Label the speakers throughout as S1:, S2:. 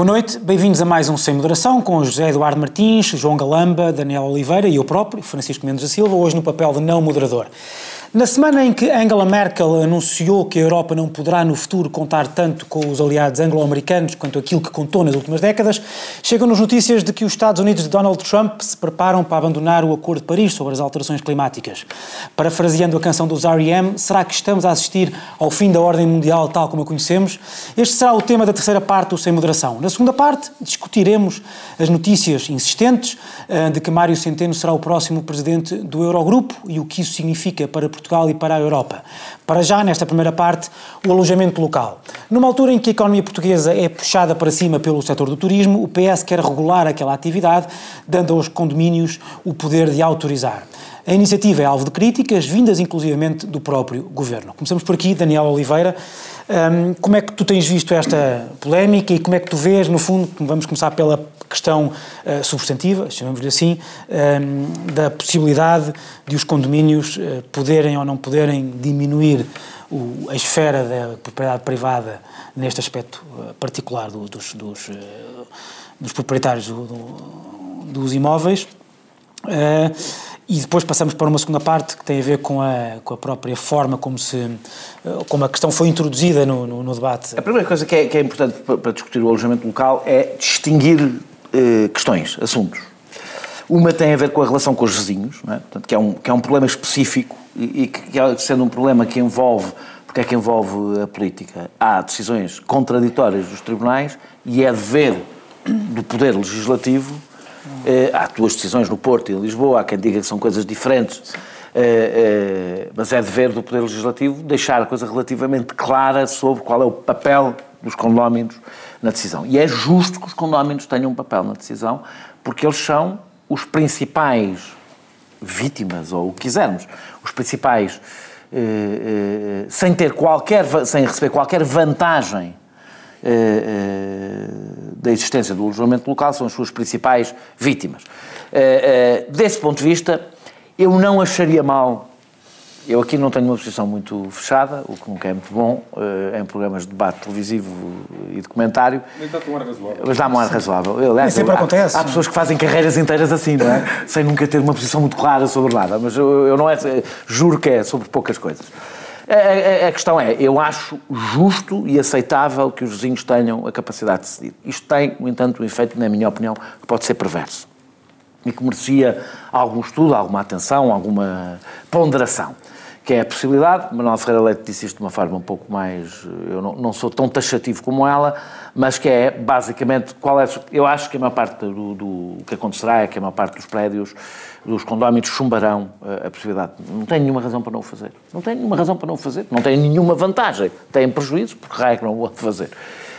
S1: Boa noite, bem-vindos a mais um Sem Moderação com José Eduardo Martins, João Galamba, Daniel Oliveira e eu próprio, Francisco Mendes da Silva, hoje no papel de não moderador. Na semana em que Angela Merkel anunciou que a Europa não poderá no futuro contar tanto com os aliados anglo-americanos quanto aquilo que contou nas últimas décadas, chegam-nos notícias de que os Estados Unidos de Donald Trump se preparam para abandonar o Acordo de Paris sobre as alterações climáticas. Parafraseando a canção dos R.E.M., será que estamos a assistir ao fim da ordem mundial tal como a conhecemos? Este será o tema da terceira parte do Sem Moderação. Na segunda parte, discutiremos as notícias insistentes eh, de que Mário Centeno será o próximo presidente do Eurogrupo e o que isso significa para Portugal e para a Europa. Para já, nesta primeira parte, o alojamento local. Numa altura em que a economia portuguesa é puxada para cima pelo setor do turismo, o PS quer regular aquela atividade, dando aos condomínios o poder de autorizar. A iniciativa é alvo de críticas, vindas inclusivamente do próprio governo. Começamos por aqui, Daniel Oliveira. Um, como é que tu tens visto esta polémica e como é que tu vês, no fundo, vamos começar pela questão uh, substantiva, chamamos-lhe assim, um, da possibilidade de os condomínios uh, poderem ou não poderem diminuir o, a esfera da propriedade privada neste aspecto uh, particular do, dos, dos, dos, proprietários do, dos imóveis. Uh, e depois passamos para uma segunda parte que tem a ver com a, com a própria forma como, se, eh, como a questão foi introduzida no, no, no debate.
S2: A primeira coisa que é, que é importante para, discutir o alojamento local é distinguir eh, questões, assuntos. Uma tem a ver com a relação com os vizinhos, é? Portanto, que, é um, que é um problema específico e, e que, é, sendo um problema que envolve, porque é que envolve a política, há decisões contraditórias dos tribunais e é dever do Poder Legislativo Uh, há duas decisões no Porto e em Lisboa, há quem diga que são coisas diferentes, uh, mas é dever do Poder Legislativo deixar a coisa relativamente clara sobre qual é o papel dos condóminos na decisão. E é justo que os condóminos tenham um papel na decisão, porque eles são os principais vítimas, ou o que quisermos, os principais, sem ter qualquer, sem receber qualquer vantagem da existência do alojamento local são as suas principais vítimas. Eh, desse ponto de vista, eu não acharia mal eu aqui não tenho uma posição muito fechada, o que nunca é muito bom, em programas de debate televisivo e documentário.
S3: Mas dá-te um ar razoável.
S2: Mas dá-me um ar razoável. Eu,
S1: aliás, sempre
S2: há,
S1: acontece.
S2: Há pessoas que fazem carreiras inteiras assim, não é? Sem nunca ter uma posição muito clara sobre nada. Mas eu, eu não é, juro que é sobre poucas coisas. A, a, a, questão é, eu acho justo e aceitável que os vizinhos tenham a capacidade de decidir. Isto tem, no entanto, um efeito, na minha opinião, que pode ser perverso. E que merecia algum estudo, alguma atenção, alguma ponderação. Que é a possibilidade, Manuel Ferreira Leite disse isto de uma forma um pouco mais. Eu não, não sou tão taxativo como ela, mas que é basicamente qual é. Eu acho que a maior parte do, do que acontecerá é que a maior parte dos prédios dos condóminos chumbarão eh, a possibilidade. Não tem nenhuma razão para não o fazer. Não tem nenhuma razão para não o fazer. Não tem nenhuma vantagem. Têm prejuízo, porque raio é que não o vão fazer.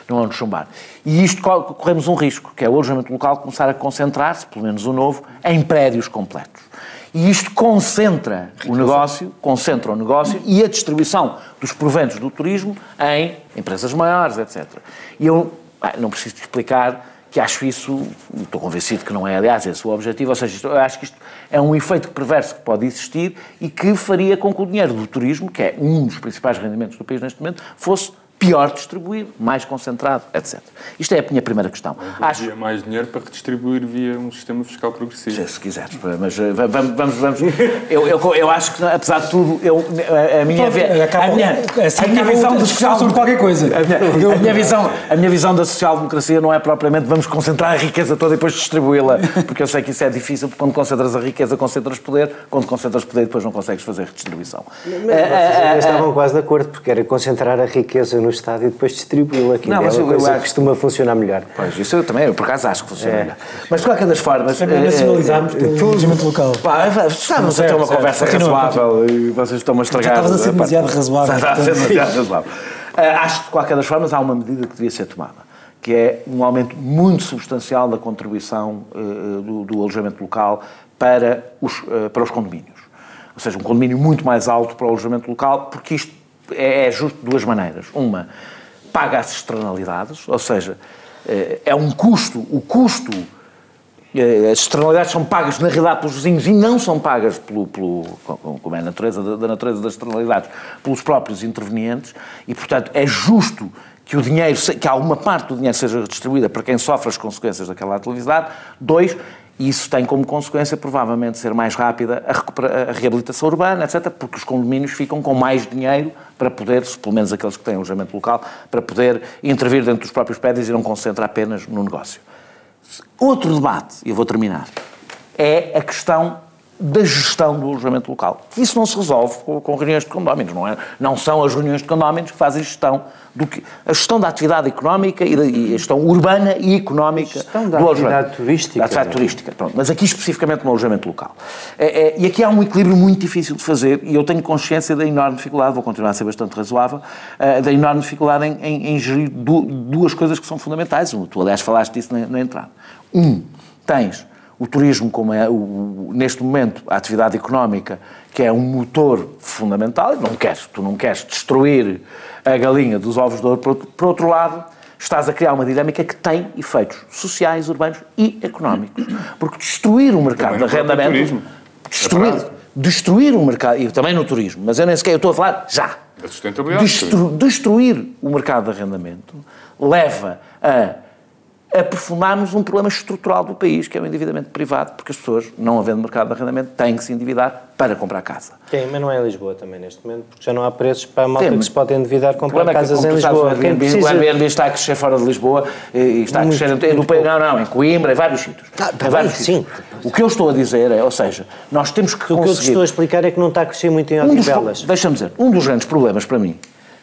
S2: Não vão chumbar. E isto corremos um risco, que é o alojamento local começar a concentrar-se, pelo menos o novo, em prédios completos. E isto concentra o negócio, concentra o negócio e a distribuição dos proventos do turismo em empresas maiores, etc. E eu não preciso explicar que acho isso, estou convencido que não é, aliás, esse o objetivo, ou seja, eu acho que isto é um efeito perverso que pode existir e que faria com que o dinheiro do turismo, que é um dos principais rendimentos do país neste momento, fosse pior distribuído, mais concentrado, etc. Isto é a minha primeira questão.
S3: Acho... Havia mais dinheiro para redistribuir via um sistema fiscal progressivo.
S2: Se, se quiseres, mas eh, vamos, vamos, vamos. Eu, eu, eu acho que, apesar de tudo, eu, a, minha,
S1: a, minha, assim, a minha visão da social sobre qualquer coisa.
S2: A minha, a minha, visão, a minha visão da social-democracia não é propriamente vamos concentrar a riqueza toda e depois distribuí-la, porque eu sei que isso é difícil, porque quando concentras a riqueza, concentras poder, quando concentras poder, depois não consegues fazer redistribuição.
S4: Mas, mas vocês estavam quase de acordo, porque era concentrar a riqueza no Estado e depois distribuí-lo aqui. Não, mas é uma coisa acho... costuma funcionar melhor.
S2: Pois, isso eu também, eu por acaso acho que funciona é. melhor. Mas de qualquer das formas...
S1: Também nacionalizámos pelo alojamento local.
S2: Pá, estávamos a ter uma conversa razoável e vocês estão-me a estragar.
S1: Estavas a ser demasiado razoável.
S2: Estava a ser demasiado razoável. Acho que de qualquer das formas há uma medida que devia ser tomada que é um aumento muito substancial da contribuição uh, do, do, alojamento local para os, uh, para os condomínios. Ou seja, um condomínio muito mais alto para o alojamento local, porque isto é, é justo de duas maneiras. Uma, paga as externalidades, ou seja, eh, é um custo, o custo, eh, as externalidades são pagas na realidade pelos vizinhos e não são pagas pelo, pelo como é a natureza da natureza das externalidades, pelos próprios intervenientes e, portanto, é justo que o dinheiro, que alguma parte do dinheiro seja distribuída para quem sofre as consequências daquela atividade. Dois, isso tem como consequência, provavelmente, ser mais rápida a, a, reabilitação urbana, etc., porque os condomínios ficam com mais dinheiro para poder, pelo menos aqueles que têm alojamento local, para poder intervir dentro dos próprios prédios e não concentrar apenas no negócio. Outro debate, e eu vou terminar, é a questão da gestão do alojamento local. Isso não se resolve com, reuniões de condóminos, não é? Não são as reuniões de condóminos que fazem gestão do que a gestão da atividade económica e, da, e a gestão urbana e económica
S4: gestão da do atividade turística.
S2: Da atividade turística, pronto. Mas aqui especificamente no alojamento local. É, é, e aqui há um equilíbrio muito difícil de fazer e eu tenho consciência da enorme dificuldade, vou continuar a ser bastante razoável, uh, da enorme dificuldade em, em, em gerir du, duas coisas que são fundamentais. Tu, aliás, falaste disso na, na entrada. Um, tens o turismo, como é o, neste momento a atividade económica, que é um motor fundamental, não queres, tu não queres destruir a galinha dos ovos de ouro, por, outro lado, estás a criar uma dinâmica que tem efeitos sociais, urbanos e económicos. Porque destruir o mercado de arrendamento. Destruir, é destruir o mercado, e também no turismo, mas eu nem sequer eu estou a falar já.
S3: A sustentabilidade.
S2: Destru, destruir o mercado de arrendamento leva a aprofundarmos um problema estrutural do país, que é o endividamento privado, porque as pessoas, não havendo mercado de arrendamento, têm que se endividar para comprar casa.
S4: Tem, mas não é em Lisboa também neste momento, porque já não há preços para a malta Tem, que se pode endividar comprar é casas em Lisboa.
S2: Sabes, Quem precisa... O Airbnb está a crescer fora de Lisboa e está muito, a crescer muito, não, não, em Coimbra, em vários sítios.
S4: Tá em vários sim. Sítios.
S2: O que eu estou a dizer é, ou seja, nós temos que
S4: o conseguir... O que eu estou a explicar é que não está a crescer muito em Odivelas.
S2: Um Deixa-me dizer, um dos grandes problemas para mim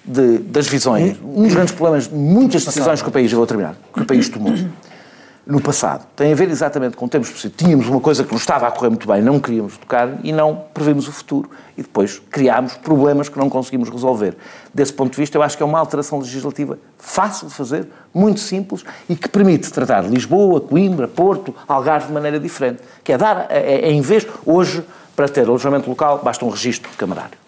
S2: de, das visões, um dos grandes problemas, muitas decisões que o país, eu vou terminar, que o país tomou, no passado. Tem a ver exatamente com tempos possíveis. Tínhamos uma coisa que nos estava a correr muito bem, não queríamos tocar e não previmos o futuro. E depois criámos problemas que não conseguimos resolver. Desse ponto de vista, eu acho que é uma alteração legislativa fácil de fazer, muito simples e que permite tratar Lisboa, Coimbra, Porto, Algarve de maneira diferente. Que é dar, é, é, em vez, hoje, para ter alojamento local, basta um registro camarário.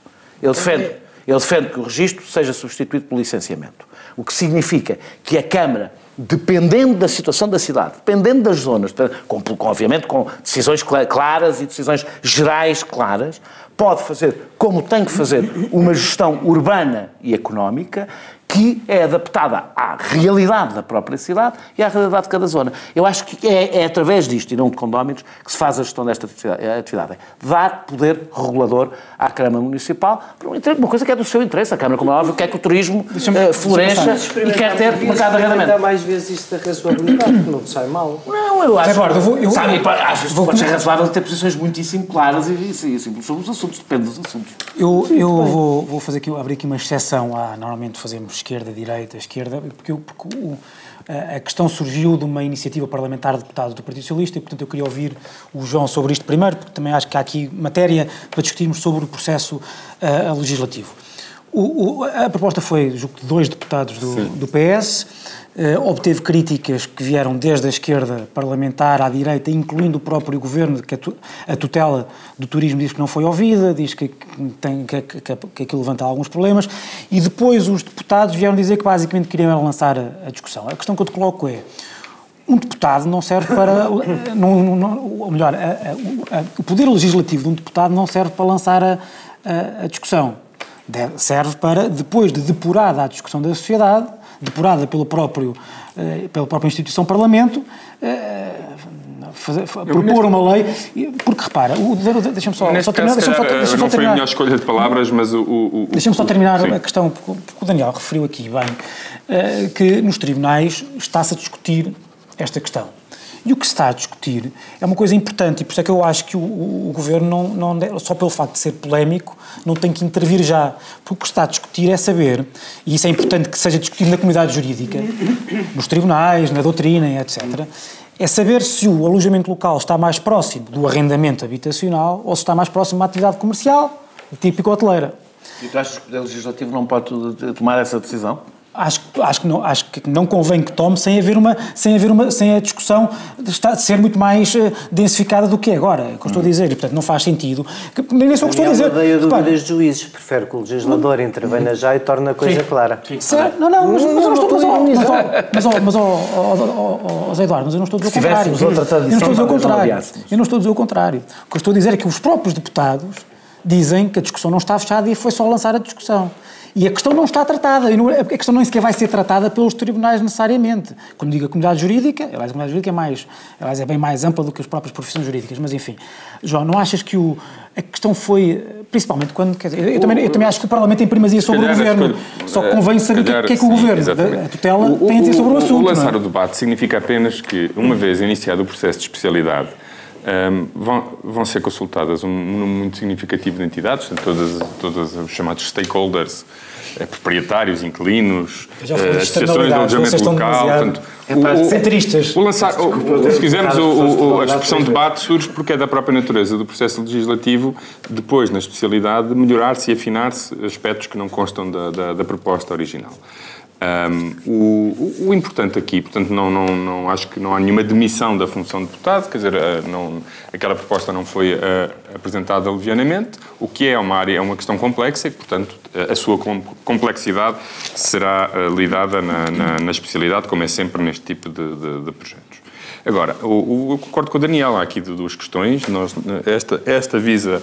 S2: Ele defende, ele defende que o registro seja substituído pelo licenciamento. O que significa que a Câmara dependendo da situação da cidade, dependendo das zonas, com, com, obviamente com decisões claras e decisões gerais claras, pode fazer, como tem que fazer, uma gestão urbana e económica que é adaptada à realidade da própria cidade e à realidade de cada zona. Eu acho que é, é através disto, e não de condóminos, que se faz a gestão desta atividade. Dar poder regulador à Câmara Municipal, uma coisa que é do seu interesse. A Câmara, como é óbvio, quer que o turismo uh, floresça e quer ter mercado de arrendamento.
S4: mais vezes isto da razoabilidade, que não sai mal.
S2: Não, eu acho... Agora, eu vou, eu... Sabe, às vezes pode ser razoável ter posições muitíssimo claras e, e, e simples sobre os assuntos, depende dos assuntos.
S1: Eu, eu vou, vou fazer aqui, abrir aqui uma exceção à, normalmente fazemos esquerda, direita, esquerda, porque, porque o, a questão surgiu de uma iniciativa parlamentar de deputados do Partido Socialista e, portanto, eu queria ouvir o João sobre isto primeiro, porque também acho que há aqui matéria para discutirmos sobre o processo uh, legislativo. O, o, a proposta foi, julgo, de dois deputados do, do PS, obteve críticas que vieram desde a esquerda parlamentar à direita, incluindo o próprio governo, que a, tutela do turismo diz que não foi ouvida, diz que, tem, que, que, que aquilo levanta alguns problemas, e depois os deputados vieram dizer que basicamente queriam lançar a, a discussão. A questão que eu te coloco é, um deputado não serve para. não, não, ou melhor, a, a, o poder legislativo de um deputado não serve para lançar a, a discussão serve para, depois de depurada a discussão da sociedade, depurada pelo próprio, eh, pela própria instituição Parlamento, eh, fazer, propor uma lei, porque repara, deixa-me só,
S3: só terminar, deixa só, deixa não foi a melhor escolha de palavras, mas o... o, o
S1: Deixa-me só terminar sim. a questão, porque o Daniel referiu aqui bem, eh, que nos tribunais está-se a discutir esta questão. E o que se está a discutir é uma coisa importante, e por isso é que eu acho que o, o, o Governo, não, não, só pelo facto de ser polémico, não tem que intervir já. Porque o que se está a discutir é saber, e isso é importante que seja discutido na comunidade jurídica, nos tribunais, na doutrina, etc., é saber se o alojamento local está mais próximo do arrendamento habitacional ou se está mais próximo de uma atividade comercial, típico hoteleira.
S2: E tu achas que o Poder Legislativo não pode tomar essa decisão?
S1: Acho, acho, que não, acho que não convém que tome sem haver uma, sem haver uma, sem a discussão de, estar, de ser muito mais uh, densificada do que é agora, é o que eu estou a dizer, e portanto não faz sentido. Que, nem que estou a dizer.
S4: Eu dúvidas dos juízes, prefere que o legislador hum. intervenha já e torne a coisa sim. clara.
S1: Sim. Certo? Não, não, mas, mas eu não estou, mas, mas, mas, Eduardo, mas eu não estou a dizer o contrário. Eu não estou a dizer o contrário. Eu não estou a dizer o contrário. O que eu estou a dizer é que os próprios deputados dizem que a discussão não está fechada e foi só lançar a discussão. E a questão não está tratada, é, a questão nem sequer vai ser tratada pelos tribunais necessariamente. Quando digo a comunidade jurídica, aliás, a comunidade jurídica é, mais, aliás, é bem mais ampla do que as próprias profissões jurídicas, mas enfim. João, não achas que o, a questão foi, principalmente quando, quer dizer, eu, também, eu também acho que o Parlamento tem primazia sobre o Governo, só que convém saber o que, que, é que o Governo, a tutela, o, tem a dizer sobre o assunto. O
S3: lançar é? o debate significa apenas que, uma vez iniciado o processo de especialidade, um, vão, vão, ser consultadas um número muito significativo de entidades, todas, todas os chamados stakeholders, eh, proprietários, inquilinos, eh, associações de alojamento local. Portanto,
S1: é o, centristas.
S3: O lançar, o, se quisermos, o, a expressão debate surge porque é da própria natureza do processo legislativo, depois, na especialidade, melhorar-se e afinar-se aspectos que não constam da, da, da proposta original. Um, o, o, importante aqui, portanto, não, não, não, acho que não há nenhuma demissão da função de deputado, quer dizer, uh, não, aquela proposta não foi uh, apresentada levianamente, o que é uma área, é uma questão complexa e, portanto, a sua complexidade será uh, lidada na, na, na, especialidade, como é sempre neste tipo de, de, de projetos. Agora, o, eu concordo com o Daniel, há aqui duas questões. Nós, esta, esta visa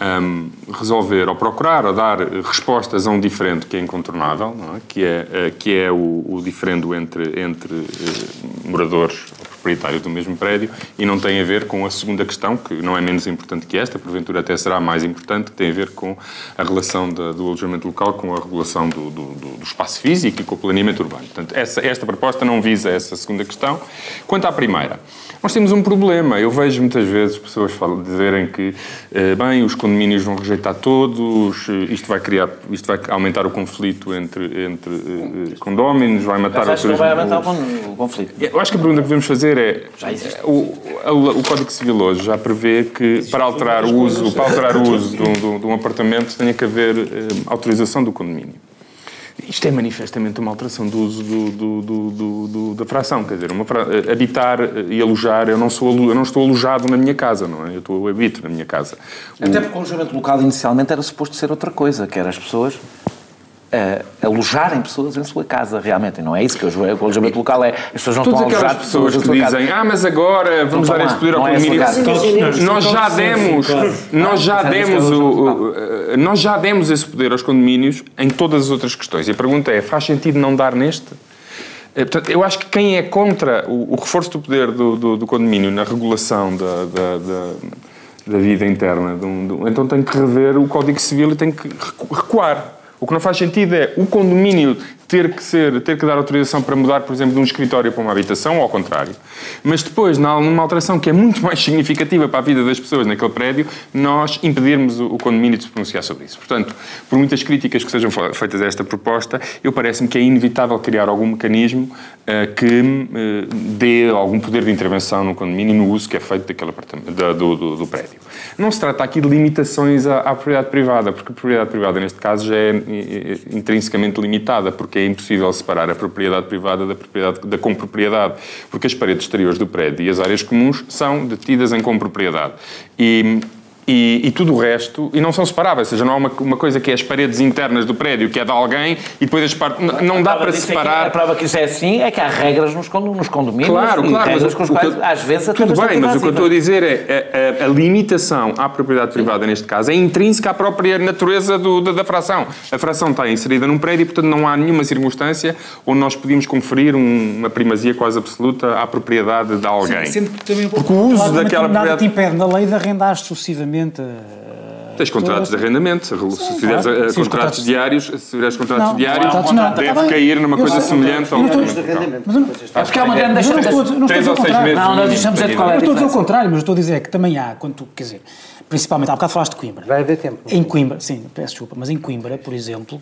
S3: um, resolver ou procurar ou dar respostas a um diferendo que é incontornável, é? que é, eh, que é o, o diferendo entre, entre uh, moradores ou proprietários do mesmo prédio e não tem a ver com a segunda questão, que não é menos importante que esta, porventura até será mais importante, que tem a ver com a relação da, do alojamento local com a regulação do, do, do, espaço físico e com o planeamento urbano. Portanto, essa, esta proposta não visa essa segunda questão. Quanto à primeira, nós temos um problema. Eu vejo muitas vezes pessoas falam, dizerem que, eh, bem, os condomínios vão rejeitar todos, eh, isto vai criar, isto vai aumentar o conflito entre, entre uh, condóminos, vai matar
S2: Mas acho que vai aumentar o conflito.
S3: Eu acho que a pergunta que devemos fazer é, já existe. O, o, Código Civil hoje já prevê que para alterar o uso, para alterar o uso de um, de um apartamento tenha que haver uh, autorização do condomínio. Isto é manifestamente uma alteração do uso do, do, do, da fração, quer dizer, fra... habitar e alojar, eu não, sou, eu não estou alojado na minha casa, não é? Eu estou, eu habito na minha casa.
S2: Até porque o alojamento local inicialmente era suposto ser outra coisa, que era as pessoas uh, alojarem pessoas em sua casa, realmente. E não é isso que o alojamento local é. As pessoas não Todas estão a alojar pessoas,
S3: pessoas que dizem, ah, mas agora vamos dar este poder ao é condomínio. Nós já demos, nós já demos o, nós já demos esse poder aos condomínios em todas as outras questões. E a pergunta é, faz sentido não dar neste? Eh, portanto, eu acho que quem é contra o, o reforço do poder do, do, do, condomínio na regulação da, da, da, da vida interna, de um, de, então tem que rever o Código Civil e tem que recuar. O que não faz sentido é o condomínio ter que ser, ter que dar autorização para mudar, por exemplo, de um escritório para uma habitação ou ao contrário. Mas depois, numa alteração que é muito mais significativa para a vida das pessoas naquele prédio, nós impedirmos o condomínio de se pronunciar sobre isso. Portanto, por muitas críticas que sejam feitas a esta proposta, eu parece-me que é inevitável criar algum mecanismo uh, que uh, dê algum poder de intervenção no condomínio no uso que é feito daquele da, do, do, do, prédio. Não se trata aqui de limitações à, à propriedade privada, porque a propriedade privada, neste caso, já é eh, intrinsecamente limitada, porque é impossível separar a propriedade privada da propriedade da compropriedade, porque as paredes exteriores do prédio e as áreas comuns são detidas em compropriedade. E e, e, tudo o resto, e não são separáveis, ou seja, não há uma, uma, coisa que é as paredes internas do prédio, que é de alguém, e depois as partes. Não, dá para separar.
S2: É a prova que isso é assim é que há regras nos, nos condomínios.
S3: Claro, claro.
S2: Regras com as quais, às vezes,
S3: Tudo bem, mas o que eu estou a dizer é a, a, a limitação à propriedade privada, Sim. neste caso, é intrínseca à própria natureza do, da, da, fração. A fração está inserida num prédio e, portanto, não há nenhuma circunstância onde nós podíamos conferir um, uma primazia quase absoluta à propriedade de alguém.
S1: Sim, também, Porque o uso daquela propriedade. Nada te impede na lei de arrendar sucessivamente
S3: Tens contratos de arrendamento, se fizeres claro. Eh, contratos, contratos diários, se fizeres contratos não, diários, não, deve tá cair numa coisa semelhante ao
S2: contrato de arrendamento. É porque há uma grande
S1: diferença.
S3: Três ou seis meses.
S2: Não, nós deixamos de qual é a
S1: Eu estou a dizer o contrário, mas estou a dizer que também há, quando tu, quer dizer, principalmente, há bocado falaste de Coimbra.
S4: Vai haver tempo.
S1: Em Coimbra, sim, peço desculpa, mas em Coimbra, por exemplo,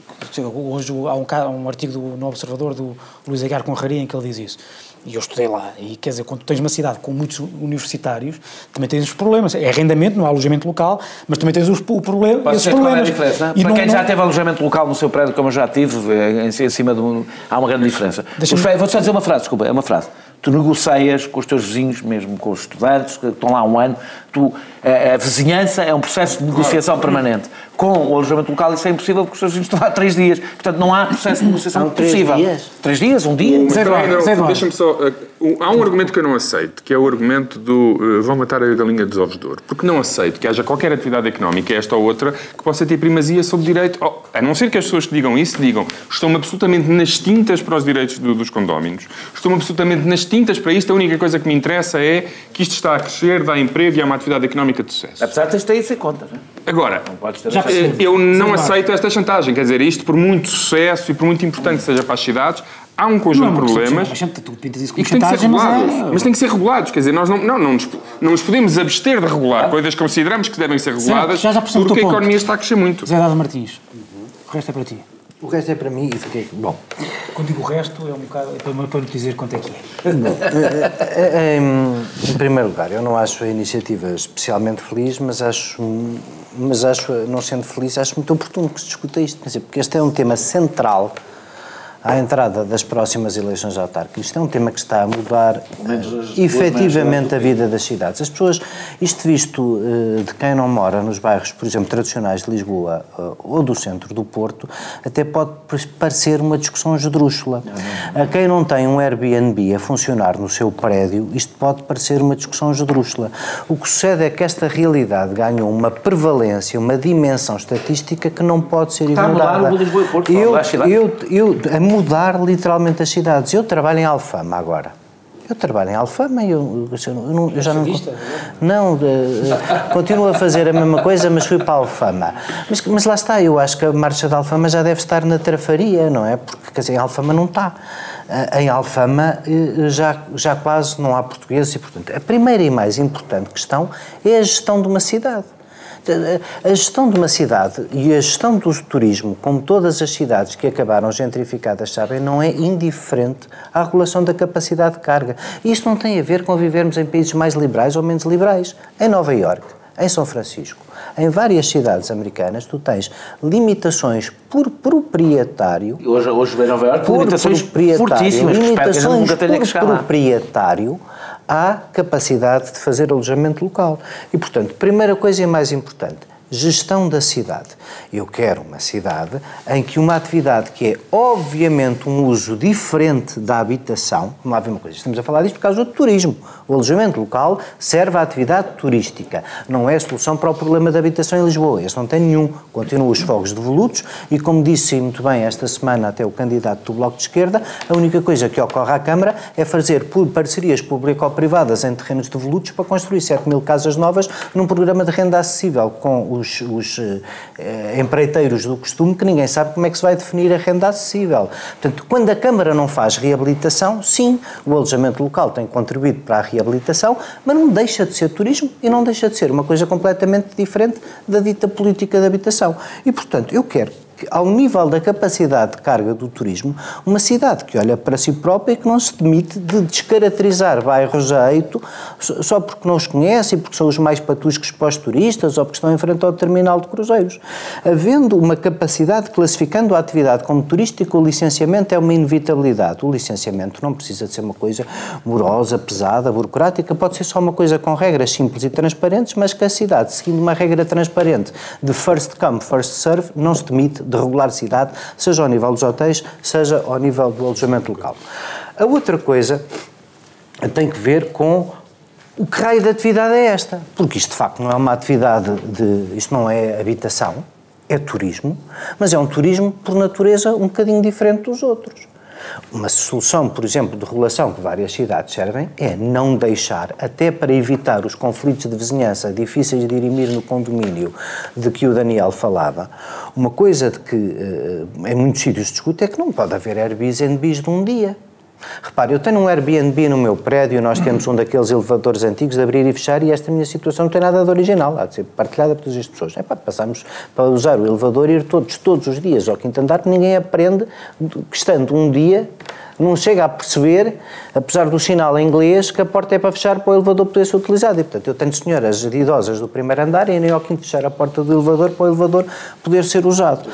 S1: hoje há um, um artigo do, no Observador do Luís Aguiar Conraria em que ele diz isso e eu estudei lá, e quer dizer, quando tens uma cidade com muitos universitários, também tens os problemas. É arrendamento, não há alojamento local, mas também tens os, o problema,
S2: Posso esses problemas. Qual é a diferença? E Para não, quem não... já teve alojamento local no seu prédio, como eu já tive, em, em cima de um, há uma grande diferença. Vou só dizer uma frase, desculpa, é uma frase. Tu negocias com os teus vizinhos, mesmo com os estudantes, que estão lá há um ano, tu, a, a, vizinhança é um processo de negociação permanente. Com o alojamento local isso é impossível porque as pessoas estão lá três dias. Portanto, não há processo de negociação
S4: três
S2: possível.
S4: Dias?
S2: Três dias? Um dia?
S3: Deixa-me só... Uh, há um argumento que eu não aceito, que é o argumento do uh, vão matar a galinha dos ovos de ouro. Porque não aceito que haja qualquer atividade económica, esta ou outra, que possa ter primazia sobre direito... Oh, a não ser que as pessoas que digam isso digam estão absolutamente nas tintas para os direitos do, dos condóminos, estão absolutamente nas tintas para isto, a única coisa que me interessa é que isto está a crescer, dá emprego e é uma atividade económica de sucesso.
S2: Apesar de teres ter isso em conta, não é?
S3: Agora, eu não aceito esta chantagem. Quer dizer, isto, por muito sucesso e por muito importante que seja para as cidades, há um conjunto
S1: não,
S3: de problemas.
S1: Mas, tu pintas isso como
S3: que têm que ser regulados.
S1: Mas, é...
S3: mas têm que ser regulados. Quer dizer, nós não, não, não, nos, não nos podemos abster de regular coisas que consideramos que devem ser reguladas
S1: já, já
S3: porque a economia está a crescer muito.
S1: Zé Dado Martins, uhum. o resto é para ti.
S4: O resto é para mim e fiquei. Bom.
S1: Quando digo o resto, é um bocado é para, para dizer quanto é que
S4: é. é, é em primeiro lugar, eu não acho a iniciativa especialmente feliz, mas acho, mas acho, não sendo feliz, acho muito oportuno que se discuta isto. Porque este é um tema central à entrada das próximas eleições autárquicas. Isto é um tema que está a mudar uh, efetivamente a vida das cidades. As pessoas, isto visto uh, de quem não mora nos bairros, por exemplo, tradicionais de Lisboa uh, ou do centro do Porto, até pode parecer uma discussão esdrúxula. A quem não tem um Airbnb a funcionar no seu prédio, isto pode parecer uma discussão esdrúxula. O que sucede é que esta realidade ganhou uma prevalência, uma dimensão estatística que não pode ser ignorada.
S2: Está a mudar o Lisboa e Porto, eu,
S4: eu, eu, a mudar literalmente as cidades. Eu trabalho em Alfama agora. Eu trabalho em Alfama e eu, eu, não, eu já não. Não, de, continuo a fazer a mesma coisa, mas fui para a Alfama. Mas, mas lá está, eu acho que a marcha da Alfama já deve estar na trafaria, não é? Porque, quer dizer, em Alfama não está. Eh, em Alfama eh, já, já quase não há portugueses e, portanto, a primeira e mais importante questão é a gestão de uma cidade. A gestão de uma cidade e a gestão do turismo, como todas as cidades que acabaram gentrificadas sabem, não é indiferente à regulação da capacidade de carga. Isto não tem a ver com vivermos em países mais liberais ou menos liberais. Em Nova Iorque, em São Francisco, em várias cidades americanas, tu tens limitações por proprietário.
S2: Hoje, hoje em Nova Iorque, limitações fortíssimas,
S4: limitações por proprietário há capacidade de fazer alojamento local. E, portanto, primeira coisa e mais importante, gestão da cidade. Eu quero uma cidade em que uma atividade que é obviamente um uso diferente da habitação, não há uma coisa, estamos a falar disto por causa do turismo. O alojamento local serve à atividade turística, não é solução para o problema da habitação em Lisboa. Esse não tem nenhum. Continuam os fogos devolutos e, como disse muito bem esta semana até o candidato do Bloco de Esquerda, a única coisa que ocorre à Câmara é fazer parcerias público-privadas em terrenos devolutos para construir 7 mil casas novas num programa de renda acessível com os, os eh, empreiteiros do costume que ninguém sabe como é que se vai definir a renda acessível. Portanto, quando a Câmara não faz reabilitação, sim, o alojamento local tem contribuído para a reabilitação, mas não deixa de ser turismo e não deixa de ser uma coisa completamente diferente da dita política de habitação. E, portanto, eu quero ao nível da capacidade de carga do turismo, uma cidade que olha para si própria e que não se demite de descaracterizar bairros a eito só porque não os conhece e porque são os mais patuscos para os turistas ou porque estão em frente ao terminal de cruzeiros. Havendo uma capacidade, classificando a atividade como turística, o licenciamento é uma inevitabilidade. O licenciamento não precisa de ser uma coisa morosa, pesada, burocrática, pode ser só uma coisa com regras simples e transparentes, mas que a cidade, seguindo uma regra transparente de first come, first serve, não se demite de regularidade, seja ao nível dos hotéis, seja ao nível do alojamento local. A outra coisa tem que ver com o que raio de atividade é esta? Porque isto de facto não é uma atividade de. Isto não é habitação, é turismo, mas é um turismo por natureza um bocadinho diferente dos outros. Uma solução, por exemplo, de regulação que várias cidades servem é não deixar, até para evitar os conflitos de vizinhança difíceis de dirimir no condomínio de que o Daniel falava, uma coisa de que uh, em muitos sítios discute é que não pode haver Airbnbs de um dia. Repare, eu tenho um Airbnb no meu prédio, nós temos um daqueles elevadores antigos de abrir e fechar e esta minha situação não tem nada de original, há de ser partilhada por todas as pessoas. É para passarmos para usar o elevador e ir todos, todos os dias ao quinto andar, ninguém aprende que estando um dia não chega a perceber, apesar do sinal em inglês, que a porta é para fechar para o elevador poder ser utilizado. E, portanto, eu tenho senhoras idosas do primeiro andar e nem ao quinto fechar a porta do elevador para o elevador poder ser usado.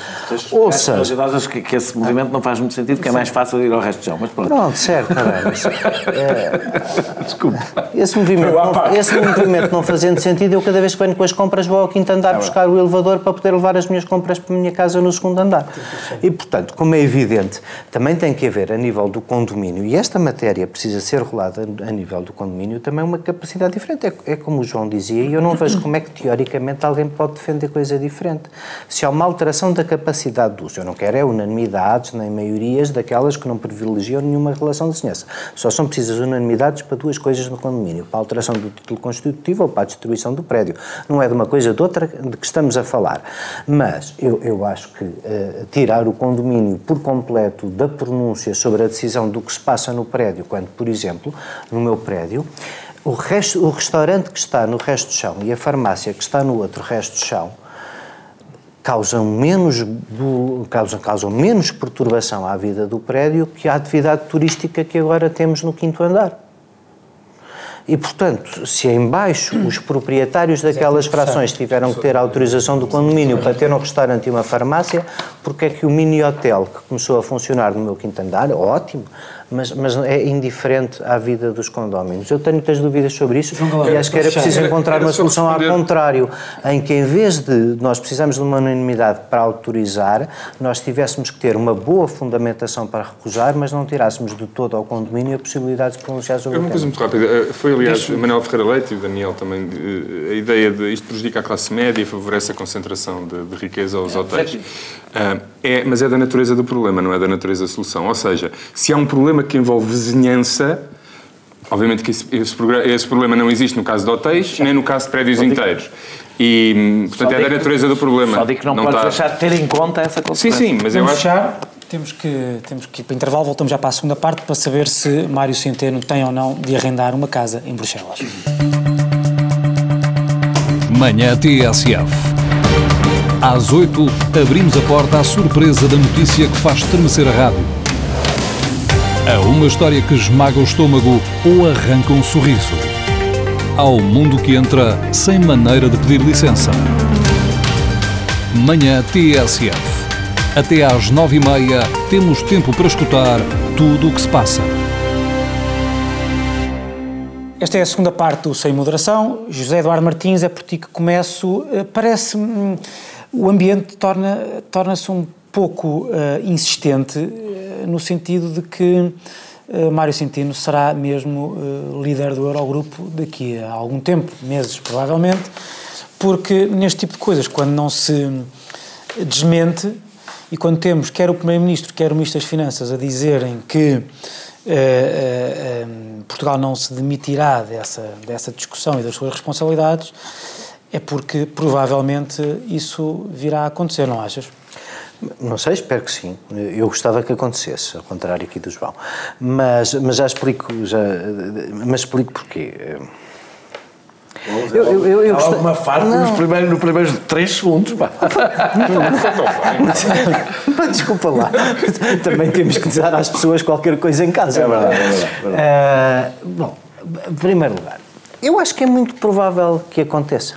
S2: Ou seja... idosas que, que, esse movimento não faz muito sentido, que é mais fácil ir ao resto do chão, mas pronto.
S4: Pronto, certo, caralho. é... Desculpe. Esse movimento, não, esse movimento não fazendo sentido, eu cada vez que venho com as compras vou ao quinto andar é buscar o elevador para poder levar as minhas compras para a minha casa no segundo andar. E, portanto, como é evidente, também tem que haver a nível do condomínio, e esta matéria precisa ser rolada a nível do condomínio, também uma capacidade diferente. É, é como o João dizia, e eu não vejo como é que teoricamente alguém pode defender coisa diferente. Se há uma alteração da capacidade do uso, eu não quero é unanimidades nem maiorias daquelas que não privilegiam nenhuma relação de semelhança. Só são precisas unanimidades para duas coisas no condomínio, para a alteração do título constitutivo ou para a destruição do prédio. Não é de uma coisa de outra de que estamos a falar. Mas eu, eu acho que uh, tirar o condomínio por completo da pronúncia sobre a decisão do que se passa no prédio, quando, por exemplo, no meu prédio, o, resto, o restaurante que está no resto do chão e a farmácia que está no outro resto do chão causam menos, causam, causam menos perturbação à vida do prédio que a atividade turística que agora temos no quinto andar. E, portanto, se em baixo os proprietários daquelas frações tiveram que ter a autorização do condomínio para ter um restaurante e uma farmácia, porque é que o mini hotel que começou a funcionar no meu quinto andar, ótimo, mas, mas é indiferente à vida dos condóminos. Eu tenho muitas dúvidas sobre isso e acho que era preciso encontrar uma solução ao contrário, em que em vez de nós precisamos de uma unanimidade para autorizar, nós tivéssemos que ter uma boa fundamentação para recusar, mas não tirássemos de todo ao condomínio a possibilidade de pronunciar sobre
S3: é uma coisa muito rápida. Eh, foi, aliás, Deixa... Manuel Ferreira Leite e o Daniel também, eh, a ideia de isto prejudica a classe média e favorece a concentração de, de riqueza aos é, hotéis. Uh, é, mas é da natureza do problema, não é da natureza da solução. Ou seja, se há um problema que envolve vizinhança, obviamente que esse, esse, esse problema não existe no caso de hotéis, nem no caso de prédios inteiros. E, portanto, é da natureza do problema.
S2: Só digo que não, não pode está... deixar de ter em conta essa consequência.
S3: Sim, sim, mas
S1: Vamos
S3: eu acho...
S1: Temos que, temos que ir para o intervalo, voltamos já para a segunda parte para saber se Mário Centeno tem ou não de arrendar uma casa em Bruxelas.
S5: Manhã TSF. Às 8, abrimos a porta à surpresa da notícia que faz estremecer a rádio. A uma história que esmaga o estômago ou arranca um sorriso. Ao mundo que entra sem maneira de pedir licença. Manhã TSF. Até às nove e meia temos tempo para escutar tudo o que se passa.
S1: Esta é a segunda parte do Sem Moderação. José Eduardo Martins, é por ti que começo. Eh, parece-me o ambiente torna, torna-se um pouco uh, insistente no sentido de que uh, Mário Centeno será mesmo líder do Eurogrupo daqui a algum tempo, meses provavelmente, porque neste tipo de coisas, quando não se desmente e quando temos quer o Primeiro-Ministro, quer o Ministro das Finanças a dizerem que Portugal não se demitirá dessa, dessa discussão e das suas responsabilidades, é porque provavelmente isso virá a acontecer, não achas?
S4: Não sei, espero que sim. Eu gostava que acontecesse, ao contrário aqui do João. Mas, mas já explico, já, mas explico porquê.
S2: Eu, eu, eu, eu gostei... alguma farpa nos primeiros, nos primeiros três segundos. Pá.
S4: Desculpa lá. Também temos que dizer às pessoas qualquer coisa em casa.
S2: É verdade. É verdade, é
S4: verdade. Uh, bom, em primeiro lugar, eu acho que é muito provável que aconteça.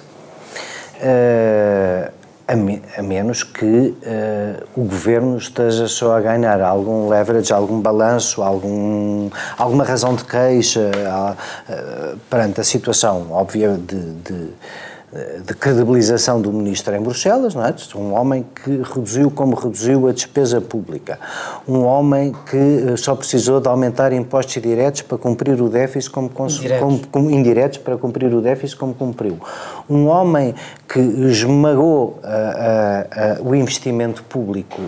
S4: Uh, a, me, a, menos que uh, o governo esteja só a ganhar algum leverage, algum balanço, algum, alguma razão de queixa uh, perante a situação óbvia de, de de credibilização do ministro em Bruxelas, não é? Um homem que reduziu como reduziu a despesa pública. Um homem que eh, só precisou de aumentar impostos diretos para cumprir o déficit como, indiretos. como, como indiretos para cumprir o déficit como cumpriu. Um homem que esmagou uh, uh, uh, o investimento público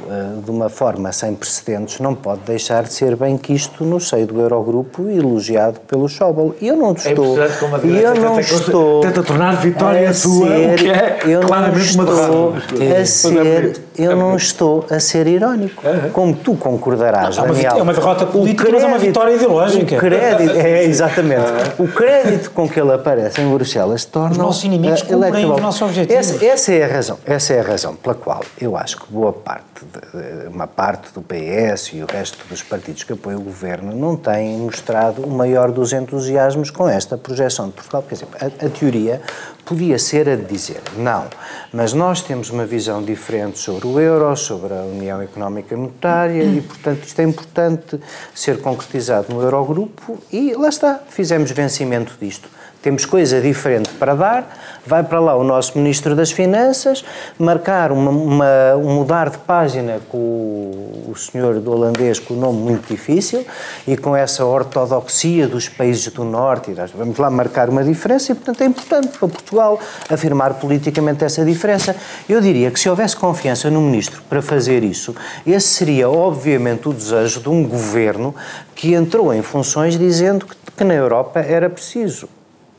S4: de uma forma sem precedentes não pode deixar de ser bem quisto no seio do Eurogrupo e elogiado pelo Schäuble. E eu não é estou...
S2: É como a eu não tenta, estou... Tenta tornar vitória sua, ser, que é eu claramente não estou
S4: uma a ser, Eu não estou a ser irónico. Como tu concordarás,
S1: não,
S4: Daniel.
S1: É uma derrota política, crédito, mas é uma vitória ideológica.
S4: O crédito, é, exatamente. O crédito com que ele aparece em Bruxelas torna
S1: amigos uh, cumprem os nossos objetivos.
S4: Essa, essa, é a razão, essa é a razão pela qual eu acho que boa parte, de, uma parte do PS e o resto dos partidos que apoiam o governo não têm mostrado o maior dos entusiasmos com esta projeção de Portugal. Por exemplo, a, a teoria podia ser a de dizer não, mas nós temos uma visão diferente sobre o euro, sobre a União Económica e Monetária e, portanto, isto é importante ser concretizado no Eurogrupo e lá está, fizemos vencimento disto temos coisa diferente para dar, vai para lá o nosso Ministro das Finanças, marcar uma, uma um mudar de página com o, o senhor do holandês com o nome muito difícil e com essa ortodoxia dos países do Norte, vamos lá marcar uma diferença e, portanto, é importante para Portugal afirmar politicamente essa diferença. Eu diria que se houvesse confiança no Ministro para fazer isso, esse seria, obviamente, o desejo de um governo que entrou em funções dizendo que, que na Europa era preciso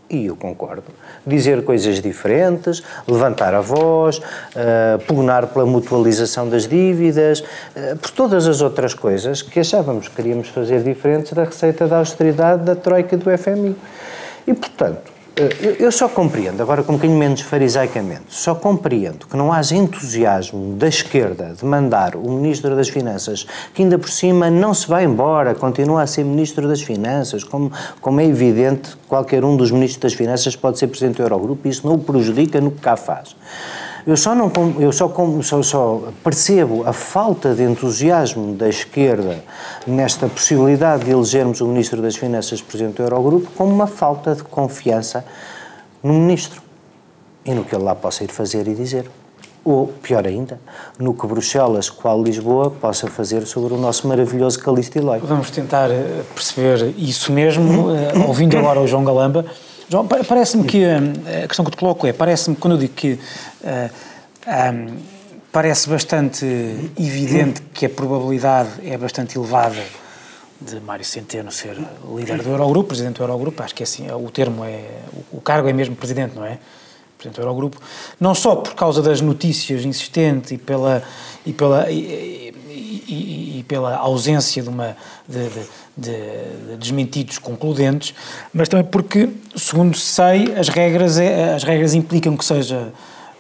S4: e eu concordo, dizer coisas diferentes, levantar a voz, uh, pugnar pela mutualização das dívidas, uh, por todas as outras coisas que achávamos que queríamos fazer diferentes da receita da austeridade da Troika do FMI. E, portanto, eu só compreendo, agora com um bocadinho menos farisaicamente, só compreendo que não haja entusiasmo da esquerda de mandar o Ministro das Finanças, que ainda por cima não se vai embora, continua a ser Ministro das Finanças, como, como é evidente, qualquer um dos Ministros das Finanças pode ser Presidente do Eurogrupo e isso não o prejudica no que cá faz. Eu só, não, eu só, só, só percebo a falta de entusiasmo da esquerda nesta possibilidade de elegermos o Ministro das Finanças Presidente do Eurogrupo como uma falta de confiança no Ministro e no que ele lá possa ir fazer e dizer ou, pior ainda, no que Bruxelas, qual Lisboa, possa fazer sobre o nosso maravilhoso Calixto Eloy.
S1: Vamos tentar eh, perceber isso mesmo, eh, ouvindo agora o João Galamba. João, parece-me que eh, a questão que te coloco é, parece-me, quando eu digo que uh, eh, um, parece bastante evidente que a probabilidade é bastante elevada de Mário Centeno ser líder do Eurogrupo, presidente do Eurogrupo, acho que é assim, o termo é, o cargo é mesmo presidente, não é? Presidente do Eurogrupo, não só por causa das notícias insistentes e pela, e pela, e, e, e pela ausência de uma, de, de, de, de, desmentidos concludentes, mas também porque, segundo sei, as regras, é, as regras implicam que seja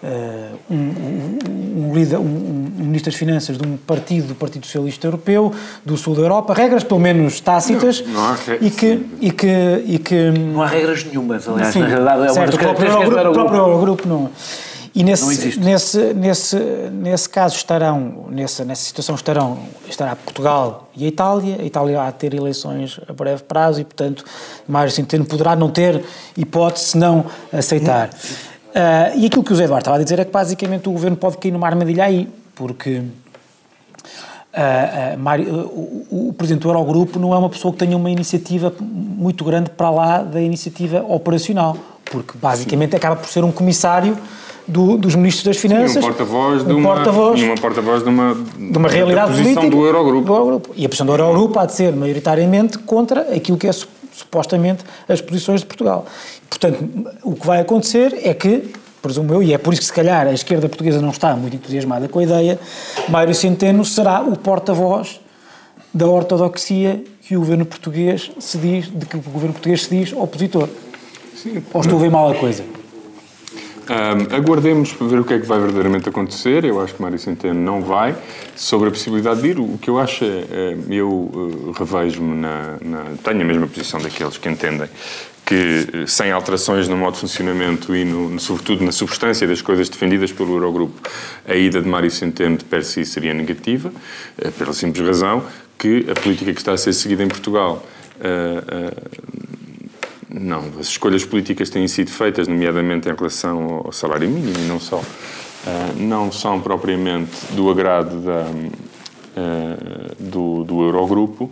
S1: uh, um, um, um, líder, um, Ministro das Finanças de um partido, do Partido Socialista Europeu, do sul da Europa, regras pelo menos tácitas,
S3: não, não há
S1: e, que, e, que, e que...
S2: Não há regras nenhumas, aliás, sim, na realidade é certo, uma
S1: das o próprio Eurogrupo não... E nesse, nesse, nesse, nesse caso estarão, nessa, nessa situação estarão, estará Portugal e a Itália. A Itália há a ter eleições a breve prazo e, portanto, Mário Centeno poderá não ter hipótese se não aceitar. Uh, e aquilo que o José Eduardo estava a dizer é que basicamente o governo pode cair numa armadilha aí, porque Uh, uh, Mário, uh, o, o, Presidente do Eurogrupo não é uma pessoa que tenha uma iniciativa muito grande para lá da iniciativa operacional, porque basicamente Sim. acaba por ser um comissário do, dos ministros das Finanças. Sim,
S3: um porta-voz um de, uma, porta uma, porta de uma,
S1: de uma realidade política
S3: do Eurogrupo.
S1: do Eurogrupo. E a posição do Eurogrupo há de ser maioritariamente contra aquilo que é supostamente as posições de Portugal. Portanto, o que vai acontecer é que, presumo eu, e é por isso que se calhar a esquerda portuguesa não está muito entusiasmada com a ideia, Mário Centeno será o porta-voz da ortodoxia que o governo português se diz, de que o governo português se diz opositor. Sim, Ou estou a ver mal a coisa?
S3: Um, aguardemos para ver o que é que vai verdadeiramente acontecer. Eu acho que Mário Centeno não vai. Sobre a possibilidade de ir, o que eu acho é, é eu uh, revejo-me na, na, Tenho a mesma posição daqueles que entendem que, eh, sem alterações no modo de funcionamento e, no, sobretudo, na substância das coisas defendidas pelo Eurogrupo, a ida de Mário Centeno de per si seria negativa, uh, pela simples razão que a política que está a ser seguida em Portugal não, as escolhas políticas têm sido feitas, nomeadamente em relação ao salário mínimo e não só, uh, não são propriamente do agrado da, uh, do, do Eurogrupo.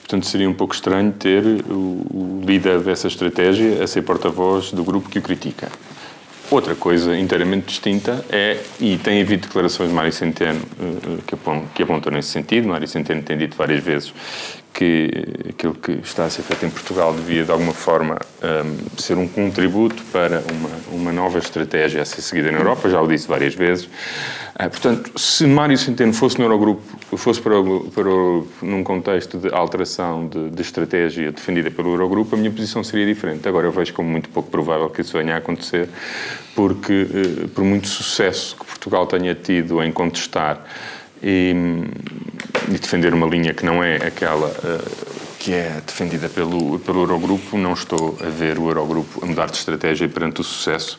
S3: Portanto, seria um pouco estranho ter o, o líder dessa estratégia a ser porta-voz do grupo que o critica. Outra coisa inteiramente distinta é, e tem havido declarações de Mário Centeno uh, que, apontam, que apontam nesse sentido, Mário Centeno tem dito várias vezes que aquilo que está a ser feito em Portugal devia, de alguma forma, um, ser um contributo para uma, uma nova estratégia a ser seguida na Europa, já o disse várias vezes. Uh, portanto, se Mário Centeno fosse no Eurogrupo, fosse para, o, para o, num contexto de alteração de, de, estratégia defendida pelo Eurogrupo, a minha posição seria diferente. Agora eu vejo como muito pouco provável que isso venha a acontecer, porque, uh, por muito sucesso que Portugal tenha tido em contestar e, e, defender uma linha que não é aquela uh, que é defendida pelo, pelo Eurogrupo, não estou a ver o Eurogrupo a mudar de estratégia perante o sucesso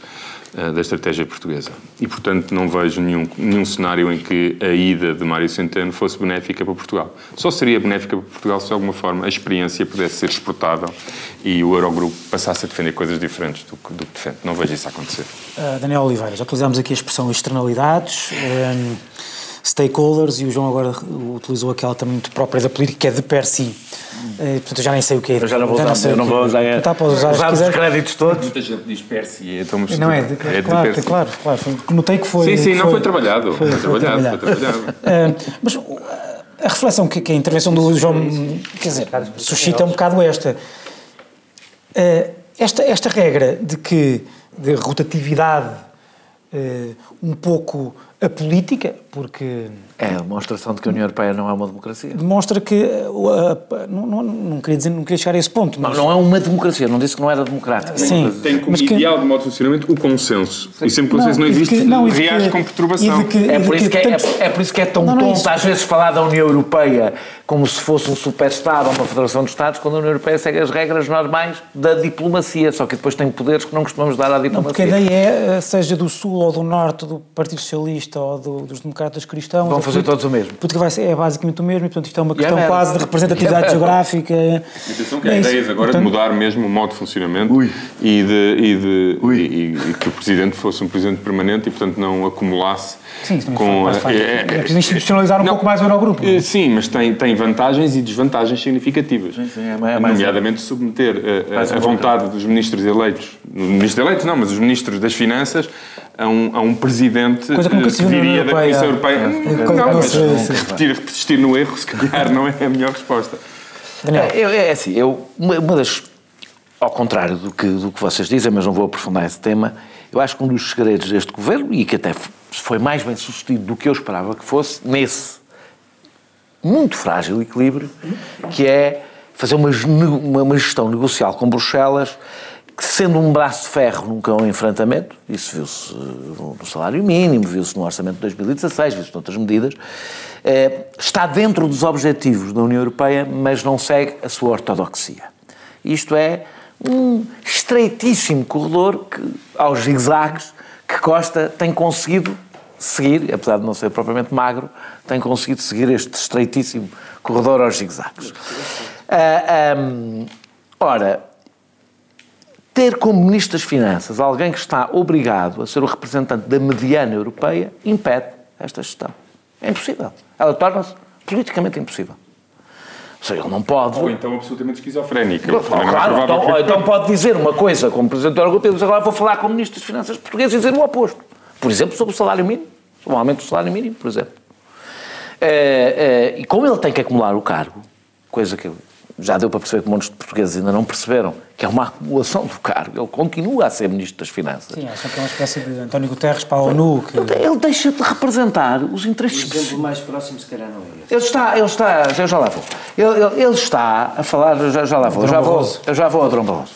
S3: uh, da estratégia portuguesa. E, portanto, não vejo nenhum, nenhum cenário em que a ida de Mário Centeno fosse benéfica para Portugal. Só seria benéfica para Portugal se, de alguma forma, a experiência pudesse ser exportável e o Eurogrupo passasse a defender coisas diferentes do que, do que defende. Não vejo isso acontecer.
S1: Uh, Daniel Oliveira, já utilizamos aqui a expressão externalidades. Stakeholders e o João agora utilizou aquela também muito própria da política, que é de per si. Uh, portanto, eu já nem sei o que é.
S2: Eu já não vou já usar, não, eu não vou usar. É,
S1: tá, usar,
S2: usar os créditos todos.
S3: Muita gente diz per si. Então,
S1: não é, de, é claro, de claro, claro. Notei que foi.
S3: Sim, sim,
S1: não
S3: foi, foi trabalhado. Foi, foi, foi trabalhado. Foi trabalhado.
S1: uh, mas a reflexão que, que, a intervenção do João, quer dizer, suscita um bocado esta. Uh, esta, esta regra de que de rotatividade uh, um pouco a política, porque...
S2: É a demonstração de que a União Europeia não é uma democracia.
S1: Demonstra que... Uh, não, não, não, queria dizer, não queria chegar a esse ponto,
S2: mas... Não, não é uma democracia, não disse que não era democrática.
S3: Sim. Tem como ideal que... de modo de funcionamento o consenso. Sim. E sempre que o consenso não, não existe, que, não, reage que, com perturbação.
S2: Que, é, por isso que, é, é, por isso que é tão não, tonto às vezes falar da União Europeia como se fosse um super-Estado ou uma Federação de Estados, quando a União Europeia segue as regras normais da diplomacia, só que depois tem poderes que não costumamos dar à diplomacia. Não,
S1: porque a ideia é, seja do Sul ou do Norte, do Partido Socialista ou do, dos democratas cristãos...
S2: Vão fazer todos o mesmo.
S1: Porque vai ser, é basicamente o mesmo e, portanto, isto é uma questão yeah, quase de representatividade geográfica.
S3: Atenção que é a ideia agora portanto... de mudar mesmo o modo de funcionamento e, de, e, de, e, e, que o Presidente fosse um Presidente permanente e, portanto, não acumulasse
S1: Sim, com... Faz, faz, é, é, é, preciso institucionalizar um não, pouco mais o Eurogrupo.
S3: É? Sim, mas tem, tem vantagens e desvantagens significativas. Sim, sim, é mais, nomeadamente submeter a, a, a vontade dos ministros eleitos, ministros eleitos não, mas os ministros das Finanças, a um, a um presidente
S1: Coisa que, se viria
S3: da Comissão Europeia. É. Não, mas repetir, persistir no erro, se calhar, não é a melhor resposta.
S2: Daniel. É, é assim, eu, uma, uma das. Ao contrário do que, do que vocês dizem, mas não vou aprofundar esse tema, eu acho que um dos segredos deste governo, e que até foi mais bem sucedido do que eu esperava que fosse, nesse muito frágil equilíbrio, que é fazer uma, uma, gestão negocial com Bruxelas que sendo um braço de ferro nunca é um enfrentamento, isso viu-se eh, no salário mínimo, viu-se no orçamento de 2016, viu-se noutras medidas, eh, está dentro dos objetivos da União Europeia, mas não segue a sua ortodoxia. Isto é um estreitíssimo corredor que, aos zigzags que Costa tem conseguido seguir, apesar de não ser propriamente magro, tem conseguido seguir este estreitíssimo corredor aos zigzags. Ah, ora, ter como Ministro das Finanças alguém que está obrigado a ser o representante da mediana europeia impede esta gestão. É impossível. Ela torna-se politicamente impossível. Seja, ele não pode.
S3: Ou então absolutamente esquizofrénica.
S2: claro, então, que... então, pode dizer uma coisa como Presidente da Europa e dizer agora vou falar com o Ministro das Finanças português e dizer o oposto. Por exemplo, sobre o salário mínimo, sobre o aumento do salário mínimo, por exemplo. É, é, e como ele tem que acumular o cargo, coisa que já deu para perceber que muitos de portugueses ainda não perceberam que é uma acumulação do cargo. Ele continua a ser Ministro das Finanças.
S1: Sim, acho que é uma espécie de António Guterres para a ONU. Que...
S2: Ele deixa de representar os interesses...
S4: O exemplo mais próximo, se calhar, não é
S2: esse. Ele está, ele está, eu já lá vou. Ele, ele, ele está a falar, já, já lá vou, eu já vou, eu já vou ao Dom Barroso.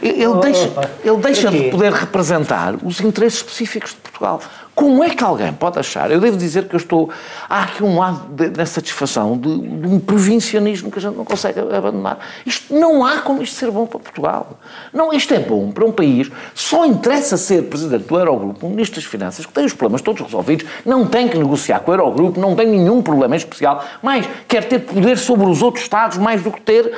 S2: Ele oh, deixa, ele deixa de poder representar os interesses específicos de Portugal. Como é que alguém pode achar? Eu devo dizer que eu estou. Há aqui um lado da satisfação de, de, um provincianismo que a gente não consegue abandonar. Isto não há como isto ser bom para Portugal. Não, isto é bom para um país. Só interessa ser presidente do Eurogrupo, um ministro das Finanças, que tem os problemas todos resolvidos, não tem que negociar com o Eurogrupo, não tem nenhum problema em especial, mas quer ter poder sobre os outros Estados mais do que ter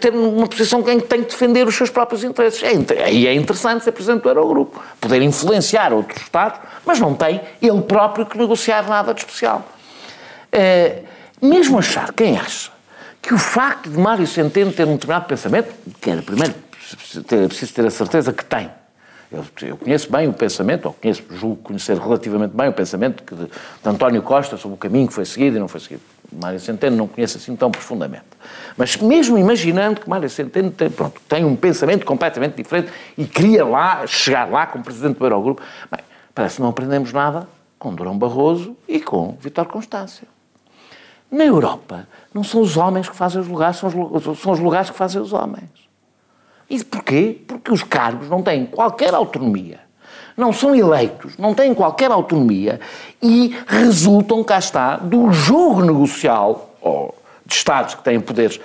S2: ter uma posição em que tem que defender os seus próprios interesses. É, é interessante ser Presidente do Eurogrupo, poder influenciar outros Estados, mas não tem ele próprio que negociar nada de especial. É, mesmo achar, quem acha, que o facto de Mário Centeno ter um determinado pensamento, que era primeiro preciso ter a certeza que tem, eu, eu, conheço bem o pensamento, ou conheço, julgo conhecer relativamente bem o pensamento de, de António Costa sobre o caminho que foi seguido e não foi seguido. Mário Centeno não conheço assim tão profundamente. Mas mesmo imaginando que Mário Centeno tem, pronto, tem um pensamento completamente diferente e queria lá, chegar lá como presidente do Eurogrupo, bem, parece que não aprendemos nada com Durão Barroso e com Vítor Constâncio. Na Europa, não são os homens que fazem os lugares, são os, são os lugares que fazem os homens. E porquê? Porque os cargos não têm qualquer autonomia. Não são eleitos, não têm qualquer autonomia e resultam, cá está, do jogo negocial ou de Estados que têm poderes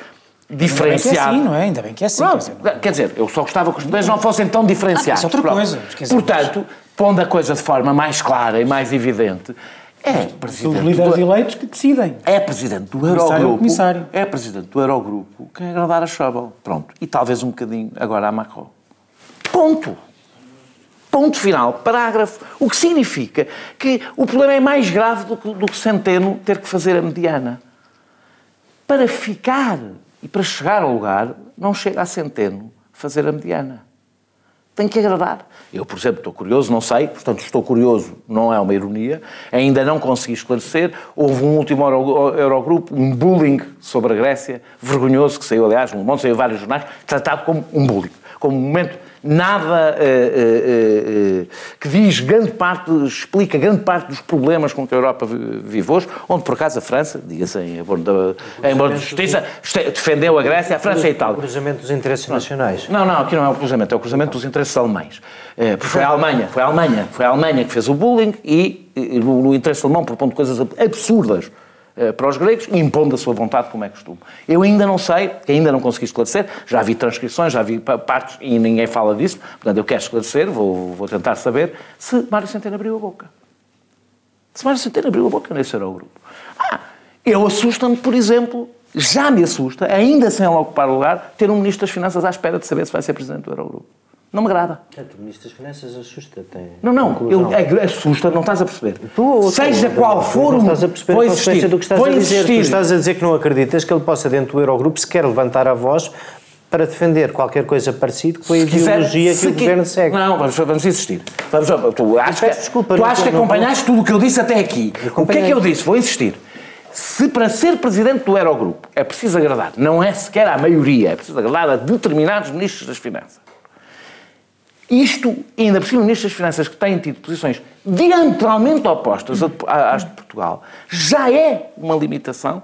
S2: diferenciados.
S1: Ainda bem que é assim, não é assim.
S2: Não, quer, dizer, eu só gostava que os poderes não fossem tão diferenciados.
S1: Ah, isso é outra coisa.
S2: Portanto, pondo a coisa de forma mais clara e mais evidente, é presidente. São
S1: líderes do, eleitos que decidem.
S2: É presidente do Eurogrupo. Comissário. É presidente do Eurogrupo quem agradar a Schäuble. Pronto. E talvez um bocadinho agora a Macron. Ponto. Ponto final. Parágrafo. O que significa que o problema é mais grave do que, do que Centeno ter que fazer a mediana. Para ficar e para chegar ao lugar, não chega a Centeno fazer a mediana tem que agradar. Eu, por exemplo, estou curioso, não sei, portanto, estou curioso, não é uma ironia, ainda não consegui esclarecer. Houve um último Eurogrupo, um bullying sobre a Grécia, vergonhoso, que saiu, aliás, um monte, saiu vários jornais, tratado como um bullying, como um momento nada uh, uh, uh, que diz grande parte, explica grande parte dos problemas com que a Europa vive hoje, onde por acaso a França, diga-se em abordo de justiça, defendeu a Grécia, a França e a Itália.
S4: O cruzamento dos interesses nacionais.
S2: Não, não, aqui não é o cruzamento, é o cruzamento dos interesses alemães. Porque foi a Alemanha, foi a Alemanha, foi a Alemanha que fez o bullying e, no interesse alemão propondo coisas absurdas para os gregos, impondo a sua vontade, como é costume. Eu ainda não sei, ainda não consegui esclarecer, já vi transcrições, já vi partes e ninguém fala disso, portanto eu quero esclarecer, vou, vou tentar saber se Mário Centeno abriu a boca. Se Mário Centeno abriu a boca nesse Eurogrupo. Ah, eu assusta-me, por exemplo, já me assusta, ainda sem ela ocupar o lugar, ter um Ministro das Finanças à espera de saber se vai ser Presidente do Eurogrupo. Não me agrada.
S4: Portanto, o Ministro das Finanças assusta. Tem
S2: não, não, ele assusta, não estás a perceber. Tu, Seja tu, qual for o.
S4: Não estás a perceber vou insistir, do que estás a dizer. Tu estás a dizer que não acreditas que ele possa, dentro do Eurogrupo, sequer levantar a voz para defender qualquer coisa parecida com a ideologia que o governo segue.
S2: Não, vamos, vamos insistir. Vamos, tu achas que, desculpa, tu achas que acompanhaste tudo o que eu disse até aqui. O que é que eu disse? Vou insistir. Se para ser presidente do Eurogrupo é preciso agradar, não é sequer à maioria, é preciso agradar a determinados ministros das Finanças, isto, ainda por cima, ministros das Finanças que têm tido posições diametralmente opostas às de Portugal, já é uma limitação,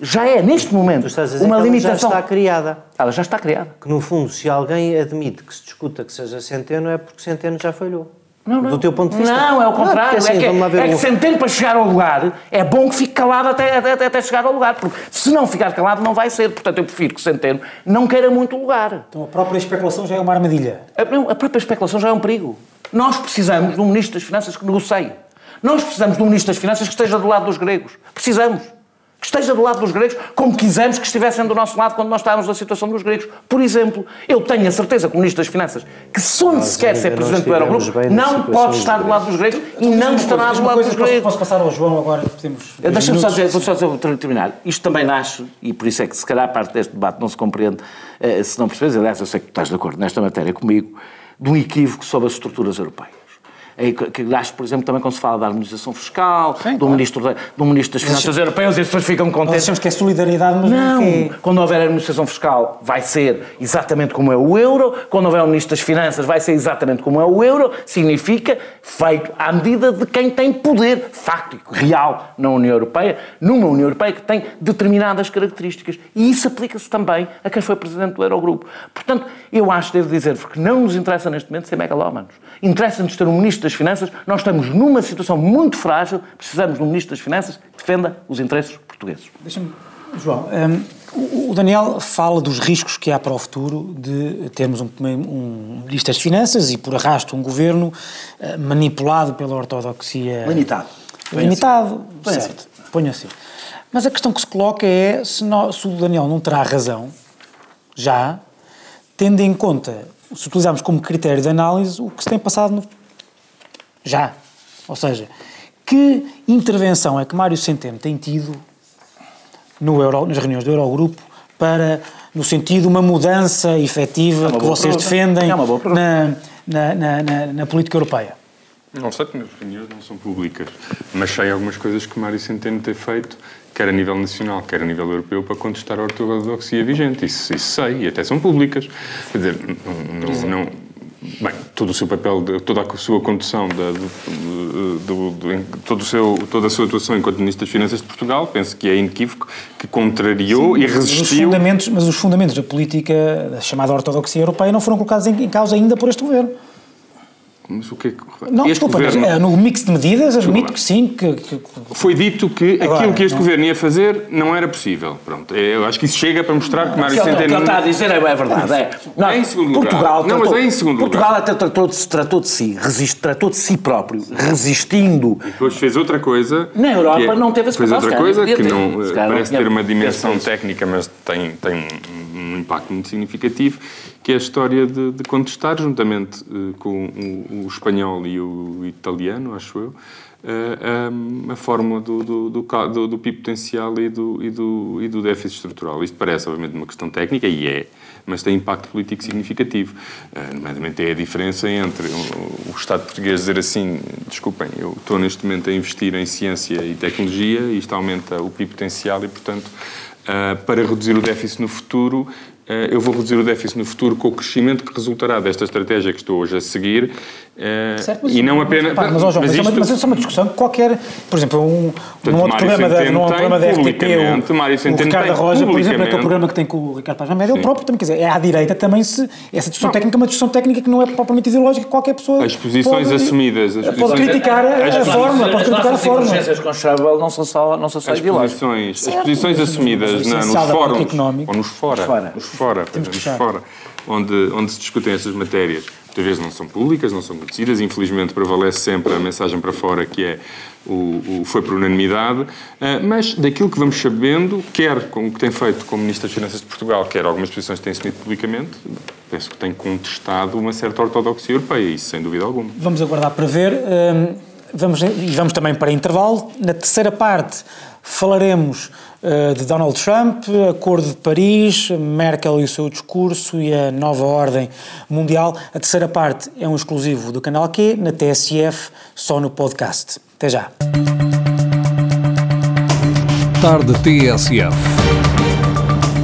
S2: já é, neste momento, uma limitação.
S4: já está criada.
S2: Ela já está criada.
S4: Que, no fundo, se alguém admite que se discuta que seja Centeno, é porque Centeno já falhou.
S2: Não, não.
S4: Do teu ponto de vista?
S2: Não, é o contrário. Assim, é que, é que Centeno, para chegar ao lugar, é bom que fique calado até, até, até, chegar ao lugar. Porque se não ficar calado, não vai ser. Portanto, eu prefiro que Centeno não queira muito lugar.
S1: Então a própria especulação já é uma armadilha?
S2: A, não, a própria especulação já é um perigo. Nós precisamos de um Ministro das Finanças que negocie. Nós precisamos de um Ministro das Finanças que esteja do lado dos gregos. Precisamos que esteja do lado dos gregos, como quisemos que estivessem do nosso lado quando nós estávamos na situação dos gregos. Por exemplo, eu tenho a certeza que o Ministro das Finanças, que sonde se quer ser Presidente do Eurogrupo, não pode estar do lado dos gregos e não estará do lado dos gregos.
S1: Posso passar ao João agora?
S2: Deixa-me só dizer, vou só terminar. Isto também nasce, e por isso é que se calhar parte deste debate não se compreende, eh, se não percebes, aliás, eu sei que tu estás de acordo nesta matéria comigo, de um equívoco sobre as estruturas europeias. É que acho, por exemplo, também quando se fala da harmonização fiscal, Sim, do, claro. ministro, do Ministro das Finanças Europeias, e as pessoas ficam contentes. Nós
S1: achamos que é solidariedade,
S2: mas não. não Quando houver harmonização fiscal, vai ser exatamente como é o euro. Quando houver um Ministro das Finanças, vai ser exatamente como é o euro. Significa feito à medida de quem tem poder fáctico, real, na União Europeia, numa União Europeia que tem determinadas características. E isso aplica-se também a quem foi Presidente do Eurogrupo. Portanto, eu acho, devo dizer-vos, que não nos interessa neste momento ser megalómanos. Interessa-nos ter um Ministro das Finanças, nós estamos numa situação muito frágil, precisamos de um Ministro das Finanças que defenda os interesses portugueses.
S1: Deixa-me, João, um, o Daniel fala dos riscos que há para o futuro de termos um, um Ministro das Finanças e, por arrasto, um governo uh, manipulado pela ortodoxia...
S2: Limitado.
S1: Limitado, Põe certo. Assim. Ponho assim. Mas a questão que se coloca é se, nós, se o Daniel não terá razão, já, tendo em conta se utilizarmos como critério de análise o que se tem passado no... já. Ou seja, que intervenção é que Mário Centeno tem tido no Euro, nas reuniões do Eurogrupo para, no sentido, uma mudança efetiva é uma que vocês pergunta. defendem é na, na, na, na, política europeia?
S3: Não sei, minhas opiniões não são públicas, mas sei algumas coisas que Mário Centeno tem feito, quer a nível nacional, quer a nível europeu, para contestar a ortodoxia vigente. Isso, isso sei, e até são públicas. Quer dizer, não, não, não Bem, todo o seu papel, toda a sua condução, da, do, do, do, todo o seu, toda a sua atuação enquanto Ministro das Finanças de Portugal, penso que é inequívoco, que contrariou Sim, e resistiu...
S1: Mas os, fundamentos, mas os fundamentos da política, da chamada ortodoxia europeia, não foram colocados em, em causa ainda por este governo.
S3: Mas o que é que...
S1: Não, desculpa, governo... É, no mix de medidas, admito que sim. Que, que...
S3: Foi dito que Agora, aquilo que este não... governo ia fazer não era possível. Pronto, é, eu acho que isso chega para mostrar que Mário Centeno...
S2: O que ele está a dizer é, é verdade. É.
S3: Não, é em segundo
S2: Portugal
S3: lugar. Não, mas é em segundo
S2: Portugal lugar. Portugal tratou de, tratou de si, resist, tratou de si próprio, resistindo.
S3: E depois fez outra coisa...
S2: Na Europa é, não teve esse
S3: Fez outra coisa que não, parece ter uma dimensão técnica, mas tem, tem um impacto muito significativo, que é a história de, de contestar, juntamente uh, com o, o, espanhol e o italiano, acho eu, uh, eh, um, a fórmula do, do, do, do, PIB potencial e do, e, do, e do déficit estrutural. Isto parece, obviamente, uma questão técnica, e é, mas tem impacto político significativo. Uh, nomeadamente é a diferença entre o, o, Estado português dizer assim, desculpem, eu estou neste momento a investir em ciência e tecnologia, e isto aumenta o PIB potencial e, portanto, para reduzir o déficit no futuro, eh, eu vou reduzir o déficit no futuro com o crescimento que resultará desta estratégia que estou hoje a seguir certo, mas, e não apenas...
S1: Mas, mas, mas, mas, isto... mas isso é uma discussão que qualquer... Por exemplo, um, Portanto, num outro programa da, num programa da RTP, o, o Ricardo Roja, por exemplo, aquele programa que tem com o Ricardo Paz Média, ele próprio também, quer dizer, é à direita também se... Essa discussão não. técnica é uma discussão técnica que não é propriamente ideológica, qualquer pessoa...
S3: As posições pode, assumidas... As
S1: pode criticar a, a, a fórmula, pode criticar a fórmula.
S2: As com Schäuble não são só, não são só
S3: ideológicas. As posições assumidas nos fóruns, ou nos fora, nos fora, fora, onde, onde se discutem essas matérias, muitas vezes não são públicas, não são conhecidas, infelizmente prevalece sempre a mensagem para fora que é o, o foi por unanimidade, eh, mas daquilo que vamos sabendo, quer com o que tem feito como Ministro das Finanças de Portugal, quer algumas posições que têm assumido publicamente, penso que tem contestado uma certa ortodoxia europeia, isso sem dúvida alguma.
S1: Vamos aguardar para ver. Ehm, vamos, e vamos também para intervalo. Na terceira parte falaremos eh, de Donald Trump, Acordo de Paris, Merkel e o seu discurso e a nova ordem mundial. A terceira parte é um exclusivo do canal Q, na TSF, só no podcast. Até já.
S5: Tarde TSF.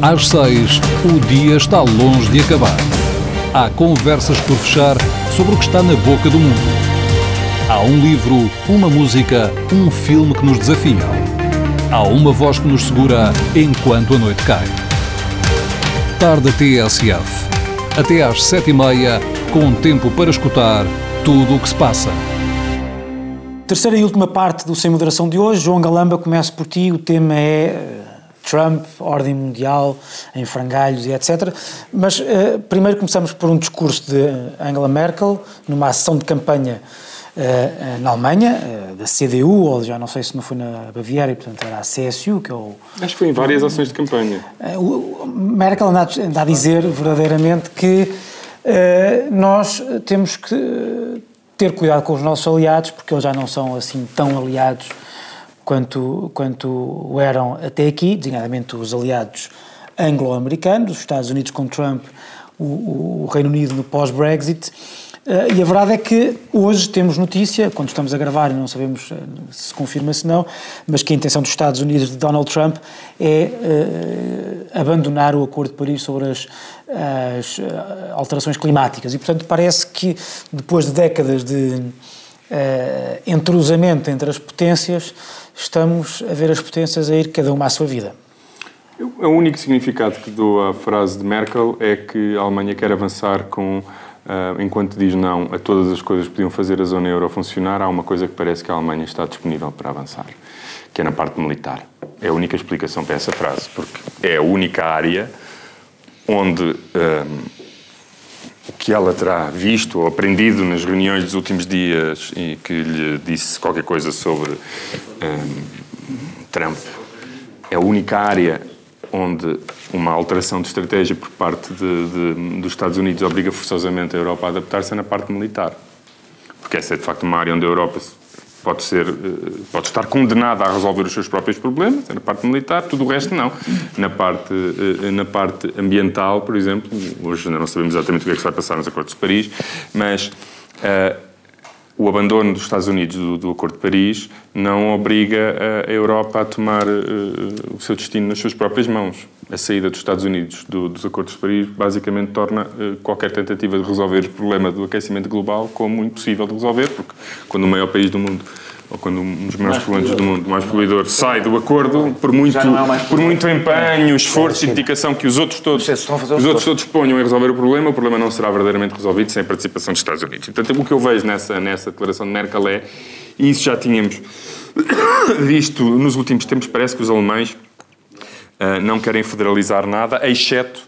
S5: Às seis, o dia está longe de acabar. Há conversas por fechar sobre o que está na boca do mundo. Há um livro, uma música, um filme que nos desafiam Há uma voz que nos segura enquanto a noite cai. Tarde TSF. Até às sete e meia, com tempo para escutar tudo o que se passa.
S1: Terceira e última parte do Sem Moderação de hoje. João Galamba, começo por ti. O tema é eh, Trump, ordem mundial, em frangalhos e etc. Mas uh, primeiro começamos por um discurso de Angela Merkel, numa ação de campanha na Alemanha, uh, da CDU, ou já não sei se não foi na Baviera, e portanto era a CSU, que é o...
S3: Acho que foi em várias ações de campanha.
S1: Uh, Merkel anda, anda, a dizer verdadeiramente que nós temos que ter cuidado com os nossos aliados, porque eles já não são assim tão aliados quanto, quanto eram até aqui, designadamente os aliados anglo-americanos, os Estados Unidos com Trump, o, o Reino Unido no pós-Brexit, Uh, e a verdade é que hoje temos notícia, quando estamos a gravar não sabemos uh, se confirma se não, mas que a intenção dos Estados Unidos de Donald Trump é uh, abandonar o Acordo de Paris sobre as, as alterações climáticas. E, portanto, parece que depois de décadas de entrosamento entre as potências, estamos a ver as potências a ir cada uma à sua vida.
S3: O único significado que dou à frase de Merkel é que a Alemanha quer avançar com Uh, enquanto diz não a todas as coisas que podiam fazer a zona euro funcionar, há uma coisa que parece que a Alemanha está disponível para avançar, que é na parte militar. É a única explicação para essa frase, porque é a única área onde um, o que ela terá visto ou aprendido nas reuniões dos últimos dias e que lhe disse qualquer coisa sobre um, Trump, é a única área onde uma alteração de estratégia por parte de, de, dos Estados Unidos obriga forçosamente a Europa a adaptar-se é na parte militar. Porque essa é, de facto, uma área onde a Europa pode, ser, eh, pode estar condenada a resolver os seus próprios problemas, é na parte militar, tudo o resto não. Na parte, eh, na parte ambiental, por exemplo, hoje ainda não sabemos exatamente o que é que se vai passar nos Acordos de Paris, mas uh, o abandono dos Estados Unidos do, do, Acordo de Paris não obriga a Europa a tomar uh, o seu destino nas suas próprias mãos. A saída dos Estados Unidos do, dos Acordos de Paris basicamente torna uh, qualquer tentativa de resolver o problema do aquecimento global como impossível de resolver, porque quando o maior país do mundo ou quando um dos maiores poluentes do mundo, mais poluidor, sai do acordo, por muito, é por muito empenho, esforço e dedicação que os outros todos, os outros todos. ponham em resolver o problema, o problema não será verdadeiramente resolvido sem a participação dos Estados Unidos. Portanto, o que eu vejo nessa, nessa declaração de Merkel é, e isso já tínhamos visto nos últimos tempos, parece que os alemães uh, não querem federalizar nada, exceto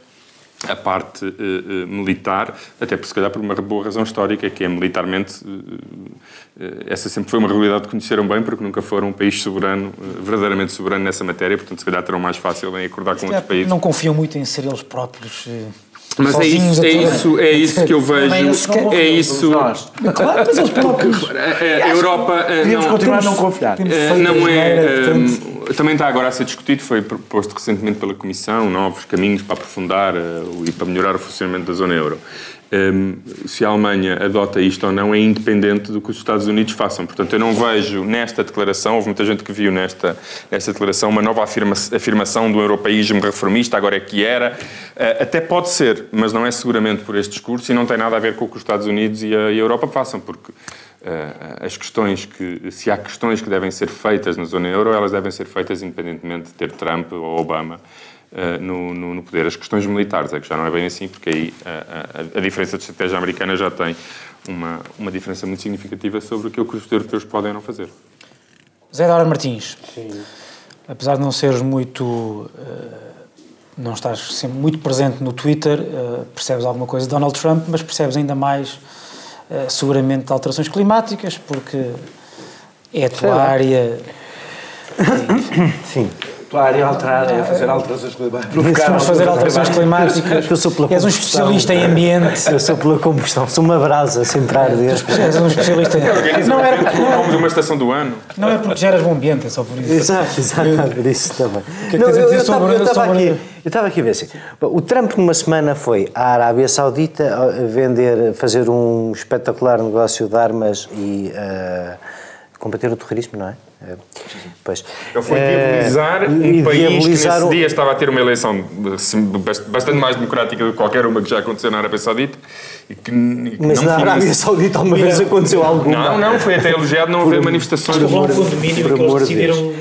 S3: a parte uh, uh, militar, até por se calhar por uma boa razão histórica, que é militarmente, uh, essa sempre foi uma realidade que conheceram bem, porque nunca foram um país soberano, verdadeiramente soberano nessa matéria, portanto se calhar terão mais fácil em acordar com outros países.
S1: Não confiam muito em ser eles próprios
S3: mas é isso, é isso, é isso que eu vejo. É isso.
S1: Claro, mas eles próprios.
S3: A Europa.
S2: Devíamos continuar a não confiar.
S3: Não é. Também está agora a ser discutido, foi proposto recentemente pela Comissão, novos caminhos para aprofundar e para melhorar o funcionamento da zona euro um, se a Alemanha adota isto ou não é independente do que os Estados Unidos façam. Portanto, eu não vejo nesta declaração, houve muita gente que viu nesta, nesta declaração uma nova afirma, afirmação do europeísmo reformista, agora é que era. Uh, até pode ser, mas não é seguramente por este discurso e não tem nada a ver com o que os Estados Unidos e a, e a Europa façam, porque uh, as questões que, se há questões que devem ser feitas na zona euro, elas devem ser feitas independentemente de ter Trump ou Obama uh, no, no, no, poder. As questões militares é que já não é bem assim, porque aí a, a, a diferença de estratégia americana já tem uma, uma diferença muito significativa sobre aquilo que os europeus podem ou não fazer.
S1: Zé Dora Martins, Sim. apesar de não seres muito. Uh, não estás sempre muito presente no Twitter, uh, percebes alguma coisa de Donald Trump, mas percebes ainda mais, seguramente, de alterações climáticas, porque é a tua área.
S2: Sim tua área alterada é fazer alterações climáticas.
S1: Vamos fazer alterações climáticas. Eu sou pela És um especialista em ambiente.
S4: Eu sou pela combustão, sou uma brasa sempre a arder.
S1: És um especialista em
S3: Não era porque não, de uma estação do ano.
S1: Não é porque geras bom ambiente, é só por isso.
S4: Exato, exato, por isso também. Que não, eu, eu, sobre, eu estava aqui, eu estava aqui a ver assim. O Trump numa semana foi à Arábia Saudita vender, fazer um espetacular negócio de armas e uh, combater o terrorismo, não é? É,
S3: pois. Ele foi diabolizar é, um país que nesse dia estava a ter uma eleição bastante mais democrática do que qualquer uma que já aconteceu na Arábia Saudita.
S4: E que, e que Mas na Arábia Saudita alguma vez aconteceu alguma?
S3: Não, não, foi até elogiado não haver manifestações.
S1: Por um condomínio que eles decidiram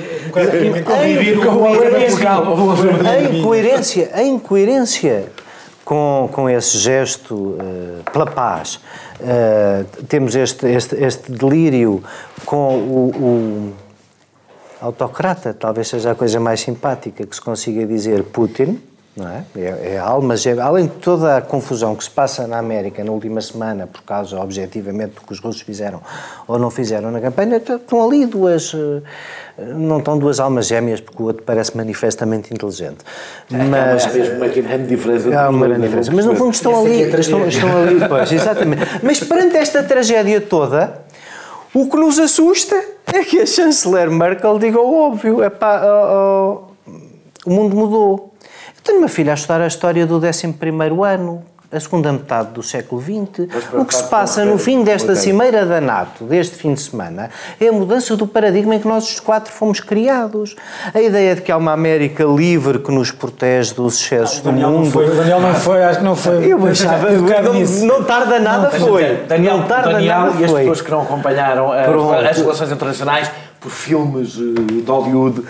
S4: em coerência, em coerência com, com esse gesto uh, pela paz, uh, temos este, este, este delírio com o, o autocrata, talvez seja a coisa mais simpática que se consiga dizer Putin, não é? É, é alma gêmea. Além de toda a confusão que se passa na América na última semana, por causa, objetivamente, do que os russos fizeram ou não fizeram na campanha, estão ali duas. Eh, não estão duas almas gêmeas, porque o outro parece manifestamente inteligente.
S2: Mas. Há mesmo uma grande diferença.
S4: Há uma grande diferença. Mas no fundo estão ali. Estão, estão ali. Pois, exatamente. Mas perante esta tragédia toda. O que nos assusta é que a chanceler Merkel diga o óbvio, é pá, oh, oh, o mundo mudou. Eu tenho uma filha a estudar a história do 11 ano, a segunda metade do século XX. O que se passa no fim desta cimeira da NATO, deste fim de semana, é a mudança do paradigma em que nós os quatro fomos criados. A ideia de que há uma América livre que nos protege dos excessos ah, do mundo. Não
S1: foi, o Daniel não foi, acho que não foi.
S4: Eu achava, não, não tarda nada não, foi.
S2: Daniel, não tarda Daniel nada e as foi. pessoas que não acompanharam as, as relações internacionais por filmes eh, de Hollywood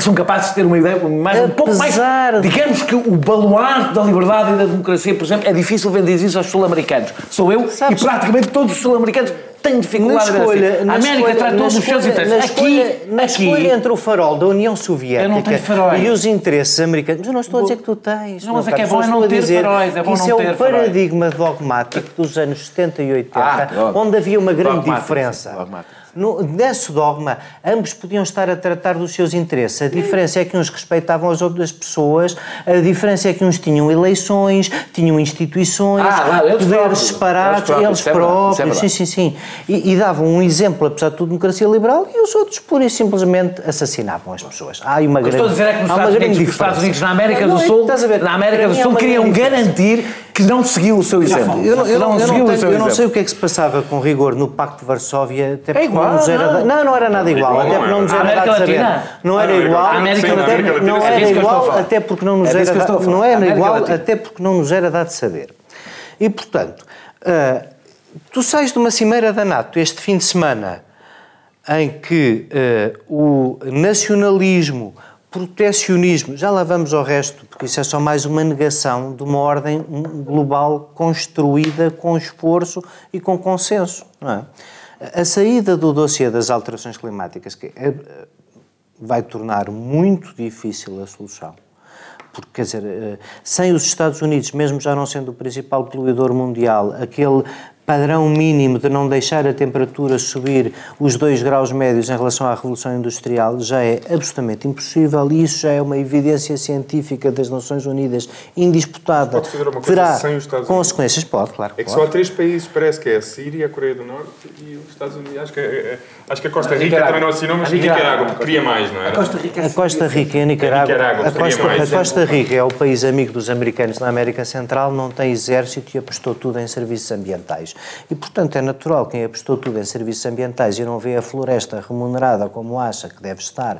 S2: são capazes de ter uma ideia mais, um pouco mais. Digamos que o baluarte da liberdade e da democracia, por exemplo, é difícil vender isso aos sul-americanos. Sou eu Sabes, e praticamente todos os sul-americanos têm dificuldade na escolha, assim. A América escolha, trata todos os seus interesses.
S4: Na escolha, aqui, na aqui, escolha entre o farol da União Soviética e os interesses americanos, eu não estou a dizer que tu tens.
S2: Não, mas é que é bom é não ter faróis, é bom
S4: Isso
S2: é
S4: o paradigma dogmático dos anos 70 e 80, ah, onde havia uma grande diferença. Dogmático no, nesse dogma, ambos podiam estar a tratar dos seus interesses. A diferença é que uns respeitavam as outras pessoas, a diferença é que uns tinham eleições, tinham instituições, ah, lá, poderes separados, eles próprios. Eles próprios, é é sim, sim, sim. E, e, davam um exemplo, apesar de tudo, de democracia liberal, e os outros, pura e simplesmente, assassinavam as pessoas. Há
S2: uma grande, estou a dizer é que nos Estados, Unidos, Estados Unidos, na América do é Sul, na América do Sul, queriam garantir que não seguiu o seu exemplo.
S4: Eu não, eu não, eu não, tenho, eu não sei o que é que se passava com rigor no Pacto de Varsóvia, até porque
S2: é igual,
S4: não nos era.
S2: Não.
S4: não, não era nada igual,
S3: igual
S4: até porque não nos era dado saber. Não era igual, não
S3: É
S4: era igual,
S2: falar.
S4: até porque não nos
S2: É
S4: era dado- não era igual, até porque não nos era dado saber. E portanto, ah, tu sais de uma cimeira da NATO este fim de semana em que eh, o nacionalismo, protecionismo, já lá vamos ao resto, porque isso é só mais uma negação de uma ordem global construída com esforço e com consenso. É? A saída do dossiê das alterações climáticas que é, vai tornar muito difícil a solução. Porque, quer dizer, eh, sem os Estados Unidos, mesmo já não sendo o principal poluidor mundial, aquele padrão mínimo de não deixar a temperatura subir os 2 graus médios em relação à Revolução Industrial já é absolutamente impossível e isso já é uma evidência científica das Nações Unidas indisputada.
S3: Pode fazer uma coisa
S4: Terá
S3: sem os Estados Unidos?
S4: consequências? Pode, claro.
S3: É que
S4: pode.
S3: só há três países, parece que é a Síria, a Coreia do Norte e os Estados Unidos. Acho que, é- acho que a Costa
S2: A
S3: Rica
S2: Nicarágua.
S3: também não assinou, mas
S2: A Nicarágua.
S3: Nicarágua, porque queria mais, não era?
S2: Costa Rica
S4: A Costa Rica e a Nicarágua.
S3: Nicarágua,
S4: a, Costa,
S3: mais.
S4: a Costa Rica é o país amigo dos americanos na América Central, não tem exército e apostou tudo em serviços ambientais. E, portanto, é natural quem apostou tudo em serviços ambientais e não vê a floresta remunerada como acha que deve estar.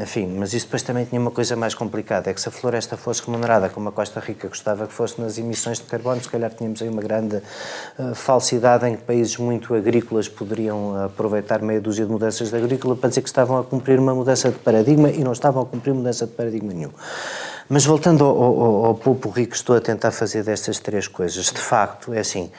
S4: Enfim, mas isso depois também tinha uma coisa mais complicada: é que se a floresta fosse remunerada como a Costa Rica gostava que fosse nas emissões de carbono, se calhar tínhamos aí uma grande eh, falsidade em que países muito agrícolas poderiam aproveitar meia dúzia de mudanças de agrícola para dizer que estavam a cumprir uma mudança de paradigma e não estavam a cumprir mudança de paradigma nenhum. Mas voltando ao, ao, ao pouco rico que estou a tentar fazer destas três coisas, de facto, é assim.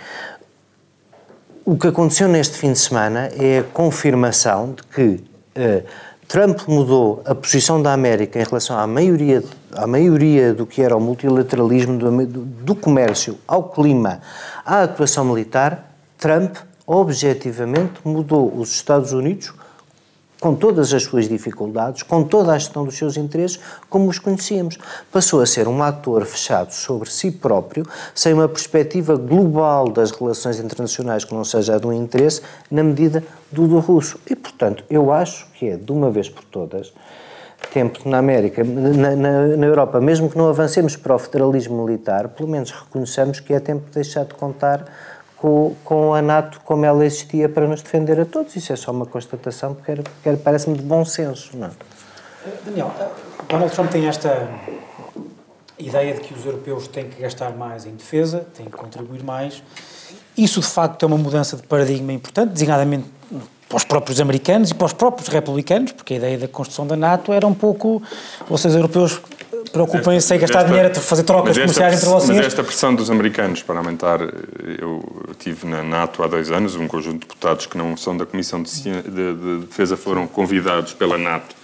S4: O que aconteceu neste fim de semana é a confirmação de que eh, Trump mudou a posição da América em relação à maioria, à maioria do que era o multilateralismo do, do comércio, ao clima, à atuação militar. Trump, objetivamente, mudou os Estados Unidos com todas as suas dificuldades, com toda a gestão dos seus interesses, como os conhecíamos. Passou a ser um ator fechado sobre si próprio, sem uma perspectiva global das relações internacionais que não seja a do interesse, na medida do do russo. E, portanto, eu acho que é, de uma vez por todas, tempo na América, na, na, na Europa, mesmo que não avancemos para o federalismo militar, pelo menos reconheçamos que é tempo de deixar de contar com, com a NATO como ela existia para nos defender a todos. Isso é só uma constatação que, que parece-me de bom senso. Não é?
S1: Daniel, Donald Trump tem esta ideia de que os europeus têm que gastar mais em defesa, têm que contribuir mais. Isso, de facto, é uma mudança de paradigma importante, designadamente para os próprios americanos e para os próprios republicanos, porque a ideia da construção da NATO era um pouco vocês europeus preocupem-se em gastar
S3: esta-
S1: dinheiro a fazer trocas comerciais entre vocês.
S3: Mas esta pressão dos americanos para aumentar, eu tive na NATO há dois anos, um conjunto de deputados que não são da Comissão de, de- de Defesa foram convidados pela NATO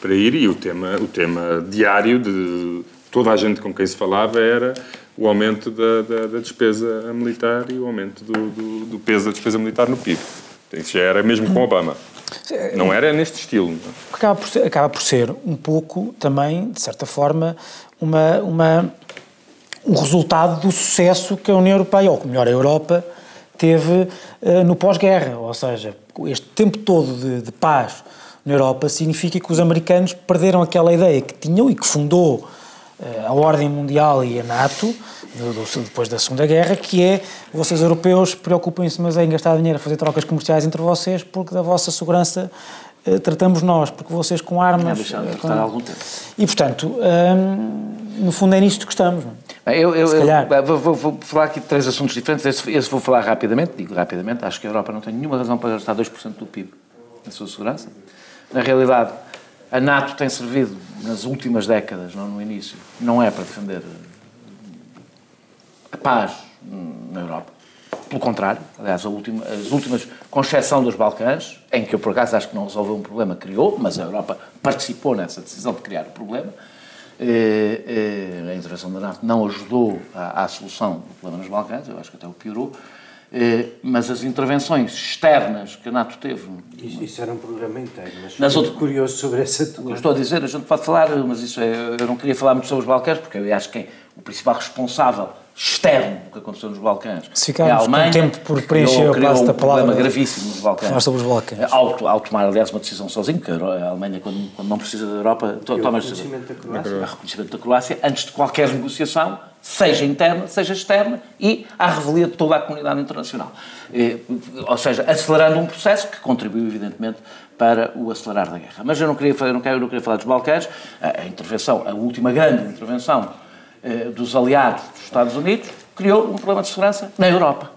S3: para ir e o tema, o tema diário de toda a gente com quem se falava era o aumento da, da- da despesa militar e o aumento do, do- do peso da despesa militar no PIB. Isso já era mesmo com Obama. Não era neste estilo. é?
S1: acaba por ser, acaba por ser um pouco também, de certa forma, uma, uma, um resultado do sucesso que a União Europeia, ou melhor, a Europa, teve eh, no pós-guerra. Ou seja, este tempo todo de, de paz na Europa significa que os americanos perderam aquela ideia que tinham e que fundou a ordem mundial e a NATO, depois da Segunda Guerra, que é vocês europeus preocupem-se mas em gastar dinheiro a fazer trocas comerciais entre vocês porque da vossa segurança eh, tratamos nós, porque vocês com armas...
S2: deixaram de
S1: eh, com-
S2: algum tempo.
S1: E, portanto, hum, no fundo é nisto que estamos. não é?
S2: Bem, Eu, eu, eu- vou, vou- vou falar aqui de três assuntos diferentes. Esse, esse vou falar rapidamente, digo rapidamente. Acho que a Europa não tem nenhuma razão para gastar 2% do PIB na sua segurança. Na realidade, a NATO tem servido nas últimas décadas, não no início, não é para defender a paz na Europa. Pelo contrário, aliás, última- as últimas, com exceção dos Balcãs, em que eu por acaso acho que não resolveu um problema, criou, mas a Europa participou nessa decisão de criar o problema. Eh, eh, a intervenção da NATO não ajudou à, à solução do problema nos Balcãs, eu acho que até o piorou. Eh, mas as intervenções externas que a NATO teve
S4: Isso, isso era um programa inteiro, mas
S2: Nas outras-
S4: curioso sobre essa tua.
S2: estou a dizer, a gente pode falar, mas isso é, eu não queria falar muito sobre os Balcãs, porque eu acho que quem- o principal responsável externo que aconteceu nos Balcãs.
S1: Se ficarmos é Alemanha, com tempo por preencher
S2: criou, criou um problema gravíssimo nos Balcãs.
S1: Falar sobre os Balcãs.
S2: Ao, ao, tomar, aliás, uma decisão sozinho, que a Alemanha, quando, quando não precisa da Europa, toma
S4: o reconhecimento da Croácia.
S2: reconhecimento da Croácia, antes de qualquer negociação, seja interna, seja externa, e à revelia de toda a comunidade internacional. Ou seja, acelerando um processo que contribuiu, evidentemente, para o acelerar da guerra. Mas eu não queria, eu não quero, eu não queria falar dos Balcãs. A, a intervenção, a última grande intervenção dos aliados dos Estados Unidos, criou um problema de segurança na Europa.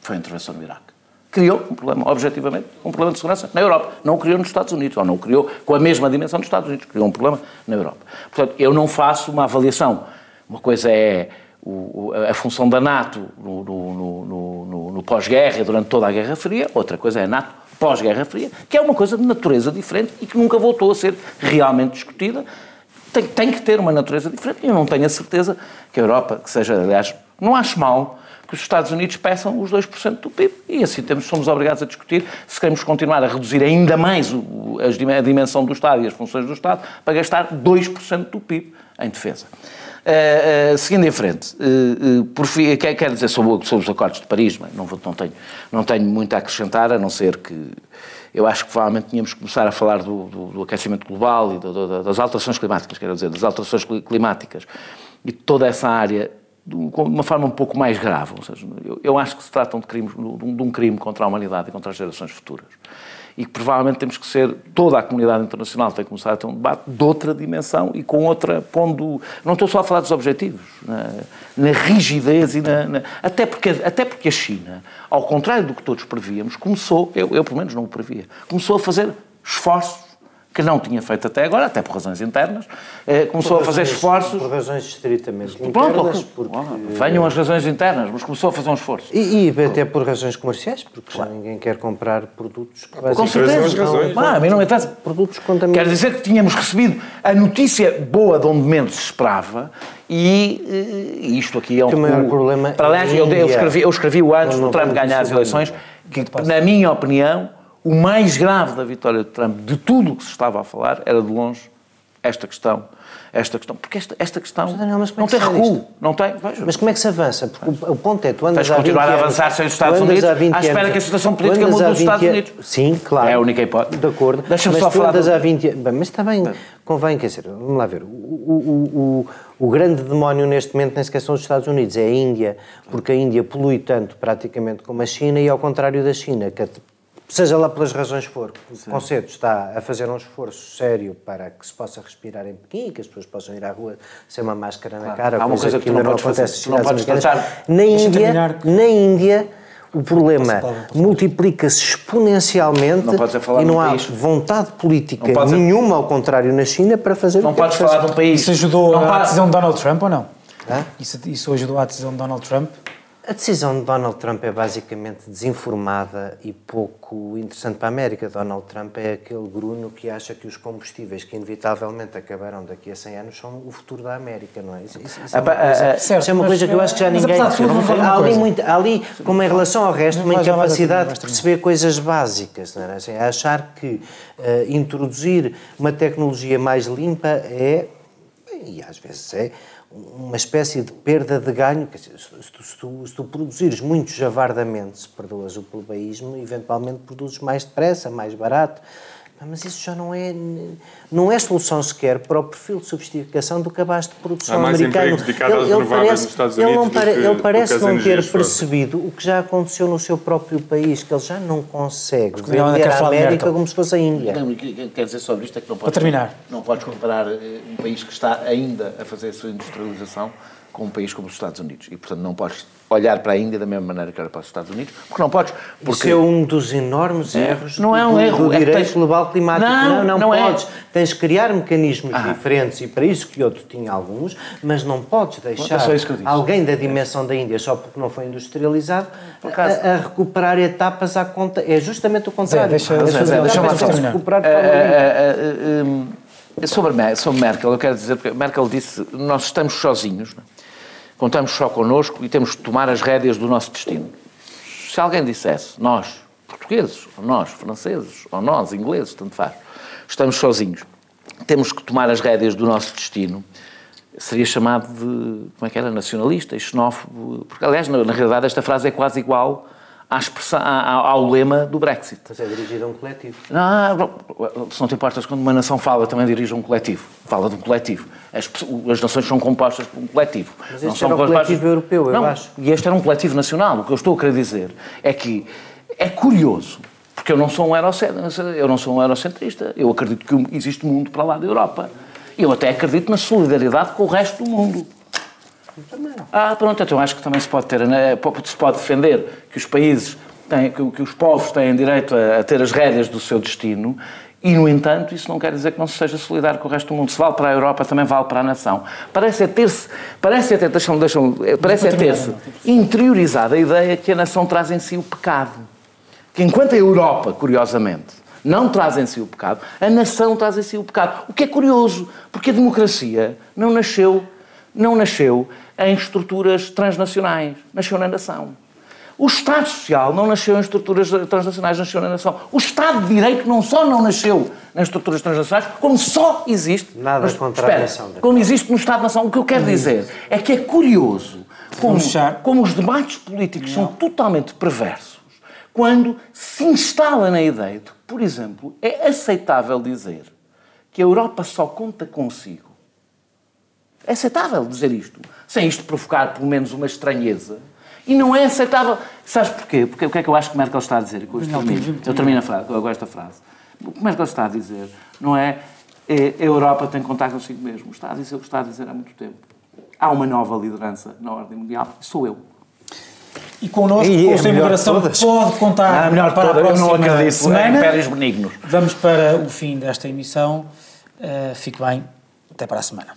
S2: Foi a intervenção no Iraque. Criou um problema, objetivamente, um problema de segurança na Europa. Não criou nos Estados Unidos, ou não criou com a mesma dimensão dos Estados Unidos. Criou um problema na Europa. Portanto, eu não faço uma avaliação. Uma coisa é o, a função da NATO no, no, no, no pós-guerra, durante toda a Guerra Fria, outra coisa é a NATO pós-Guerra Fria, que é uma coisa de natureza diferente e que nunca voltou a ser realmente discutida. Tem, tem que ter uma natureza diferente e eu não tenho a certeza que a Europa, que seja, aliás, não acho mal que os Estados Unidos peçam os 2% do PIB e assim temos, somos obrigados a discutir se queremos continuar a reduzir ainda mais o, a dimensão do Estado e as funções do Estado para gastar 2% do PIB em defesa. Uh, uh, seguindo em frente, uh, por fim, quer, quer dizer sobre, sobre, os acordos de Paris, não, não, tenho, não tenho muito a acrescentar, a não ser que eu acho que provavelmente tínhamos que começar a falar do, do, do aquecimento global e do, das alterações climáticas, quero dizer, das alterações climáticas e toda essa área de uma forma um pouco mais grave. Ou seja, eu, eu acho que se tratam de, crimes, de um crime contra a humanidade e contra as gerações futuras e que provavelmente temos que ser, toda a comunidade internacional tem que começar a ter um debate de outra dimensão e com outra, pondo, não estou só a falar dos objetivos, na, na rigidez e na, na, até, porque, até porque a China, ao contrário do que todos prevíamos, começou, eu, eu pelo menos não o previa, começou a fazer esforços que não tinha feito até agora, até por razões internas, eh, começou a fazer esforços...
S4: Por razões estritamente internas, porque...
S2: Venham as razões internas, mas começou a fazer um esforço.
S4: E, e até por razões comerciais, porque claro. já ninguém quer comprar produtos que
S2: Com certeza. Razões, ah, mas não interessa.
S4: Produtos contaminados.
S2: Quer dizer que tínhamos recebido a notícia boa de onde menos se esperava e, e eh, isto aqui é um...
S4: O maior problema...
S2: Para, aliás, eu, eu, escrevi, eu escrevi o antes do Trump ganhar as eleições, que, na minha opinião o mais grave da vitória de Trump, de tudo o que se estava a falar, era de longe esta questão. Esta questão, porque esta, esta questão mas, Daniel, mas não é tem recuo, não tem.
S4: Veja. Mas como é que se avança? Porque o ponto é tu andas
S2: Tens continuar a avançar sem os Estados Unidos, à espera que a situação política mude nos Estados Unidos.
S4: Sim, claro.
S2: É a única hipótese.
S4: De acordo.
S2: Deixa-me só falar.
S4: Andas há 20 bem, mas está bem, convém, quer dizer, vamos lá ver. O, o, o, o grande demónio neste momento nem sequer são os Estados Unidos, é a Índia, porque a Índia polui tanto praticamente como a China e ao contrário da China, que seja lá pelas razões for, o Conceito está a fazer um esforço sério para que se possa respirar em Pequim, que as pessoas possam ir à rua sem uma máscara na cara,
S2: Há uma coisa que, que ainda não, acontece
S4: não podes tratar. Na Índia, na Índia, o problema multiplica-se exponencialmente não e não há país. vontade política não nenhuma, ao contrário, na China, para fazer
S2: não o que Não podes falar de um país.
S1: Isso ajudou não a decisão de Donald Trump ou não? Isso, isso ajudou a decisão de Donald Trump?
S4: A decisão de Donald Trump é basicamente desinformada e pouco interessante para a América. Donald Trump é aquele gruno que acha que os combustíveis que inevitavelmente acabarão daqui a 100 anos são o futuro da América, não é? Isso, isso, isso é, uma coisa, certo, isso é uma coisa que eu acho que já ninguém... Há ali, muito, há ali, como em relação ao resto, uma incapacidade de perceber coisas básicas. Não é? assim, achar que uh, introduzir uma tecnologia mais limpa é, e às vezes é, uma espécie de perda de ganho. Se tu, se tu, se tu produzires muito javardamente, se perdoas o plebeísmo, eventualmente produzes mais depressa, mais barato. Mas isso já não é, não é solução sequer para o perfil de sofisticação do cabaz de produção
S3: Há mais
S4: americano.
S3: Ele, ele, parece, nos Estados Unidos
S4: ele não,
S3: pare,
S4: ele parece não ter percebido o que já aconteceu no seu próprio país, que ele já não consegue vender a América como se fosse a Índia.
S2: Não, quer dizer sobre isto é que não
S1: podes, para terminar.
S2: não podes comparar eh, um país que está ainda a fazer a sua industrialização com um país como os Estados Unidos. E, portanto, não podes olhar para a Índia da mesma maneira que olha para os Estados Unidos, porque não podes. Porque...
S4: Isso é um dos enormes é, erros
S2: não é um
S4: do,
S2: erro,
S4: do é direito
S2: tens...
S4: global climático.
S2: Não,
S4: não, não,
S2: não
S4: é. podes.
S2: É.
S4: Tens de criar mecanismos ah. diferentes e para isso que outro tinha alguns, mas não podes deixar alguém da dimensão da Índia, só porque não foi industrializado, a, a, recuperar etapas à conta. É justamente o contrário.
S1: Zé, deixa, deixa, deixa, deixa, deixa
S2: recuperar de forma uh, uh, sobre, sobre Merkel, eu quero dizer, porque Merkel disse, nós estamos sozinhos, não? Contamos só connosco e temos de tomar as rédeas do nosso destino. Se alguém dissesse, nós, portugueses, ou nós, franceses, ou nós, ingleses, tanto faz, estamos sozinhos, temos que tomar as rédeas do nosso destino, seria chamado de, como é que era, nacionalista e xenófobo, porque aliás, na, na realidade, esta frase é quase igual à expressão, ao lema do Brexit.
S4: Mas é dirigir a um coletivo.
S2: Não, se não te importas, quando uma nação fala, também dirige a um coletivo. Fala de um coletivo. As, as nações são compostas por um coletivo.
S4: Mas este não são era um coletivo europeu, eu
S2: não,
S4: acho.
S2: E este era um coletivo nacional. O que eu estou a querer dizer é que é curioso, porque eu não sou um eurocentrista, eu não sou um eurocentrista. Eu acredito que existe mundo para lá da Europa. Eu até acredito na solidariedade com o resto do mundo. Ah, pronto, então acho que também se pode ter, né, se pode defender que os países têm, que, que os povos têm direito a, a, ter as rédeas do seu destino e, no entanto, isso não quer dizer que não se seja solidário com o resto do mundo. Se vale para a Europa, também vale para a nação. Parece é ter-se, parece é ter, deixam, deixam, parece é ter-se interiorizado a ideia que a nação traz em si o pecado. Que enquanto a Europa, curiosamente, não traz em si o pecado, a nação traz em si o pecado. O que é curioso, porque a democracia não nasceu, não nasceu em estruturas transnacionais, nasceu na nação. O Estado Social não nasceu em estruturas transnacionais, nasceu na nação. O Estado de Direito não só não nasceu nas estruturas transnacionais, como só existe.
S4: Nada mas, contra espera, a nação.
S2: Como existe no Estado-nação. O que eu quero dizer é que é curioso como, como os debates políticos não. são totalmente perversos quando se instala na ideia de, por exemplo, é aceitável dizer que a Europa só conta consigo. É aceitável dizer isto, sem isto provocar pelo menos uma estranheza. E não é aceitável. Sabes porquê? Porque o que é que eu acho que Merkel está a dizer? Eu termino, eu termino a frase, eu gosto da frase. O que Merkel está a dizer não é, é a Europa tem contar consigo mesmo. Está a dizer o que está a dizer há muito tempo. Há uma nova liderança na ordem mundial, sou eu.
S1: E connosco, e com o Sem Moderação, pode contar
S2: a melhor para toda, a próxima eu não acredito
S1: semana.
S2: Impérios benignos.
S1: Vamos para o fim desta emissão. Uh, fique bem. Até para a semana.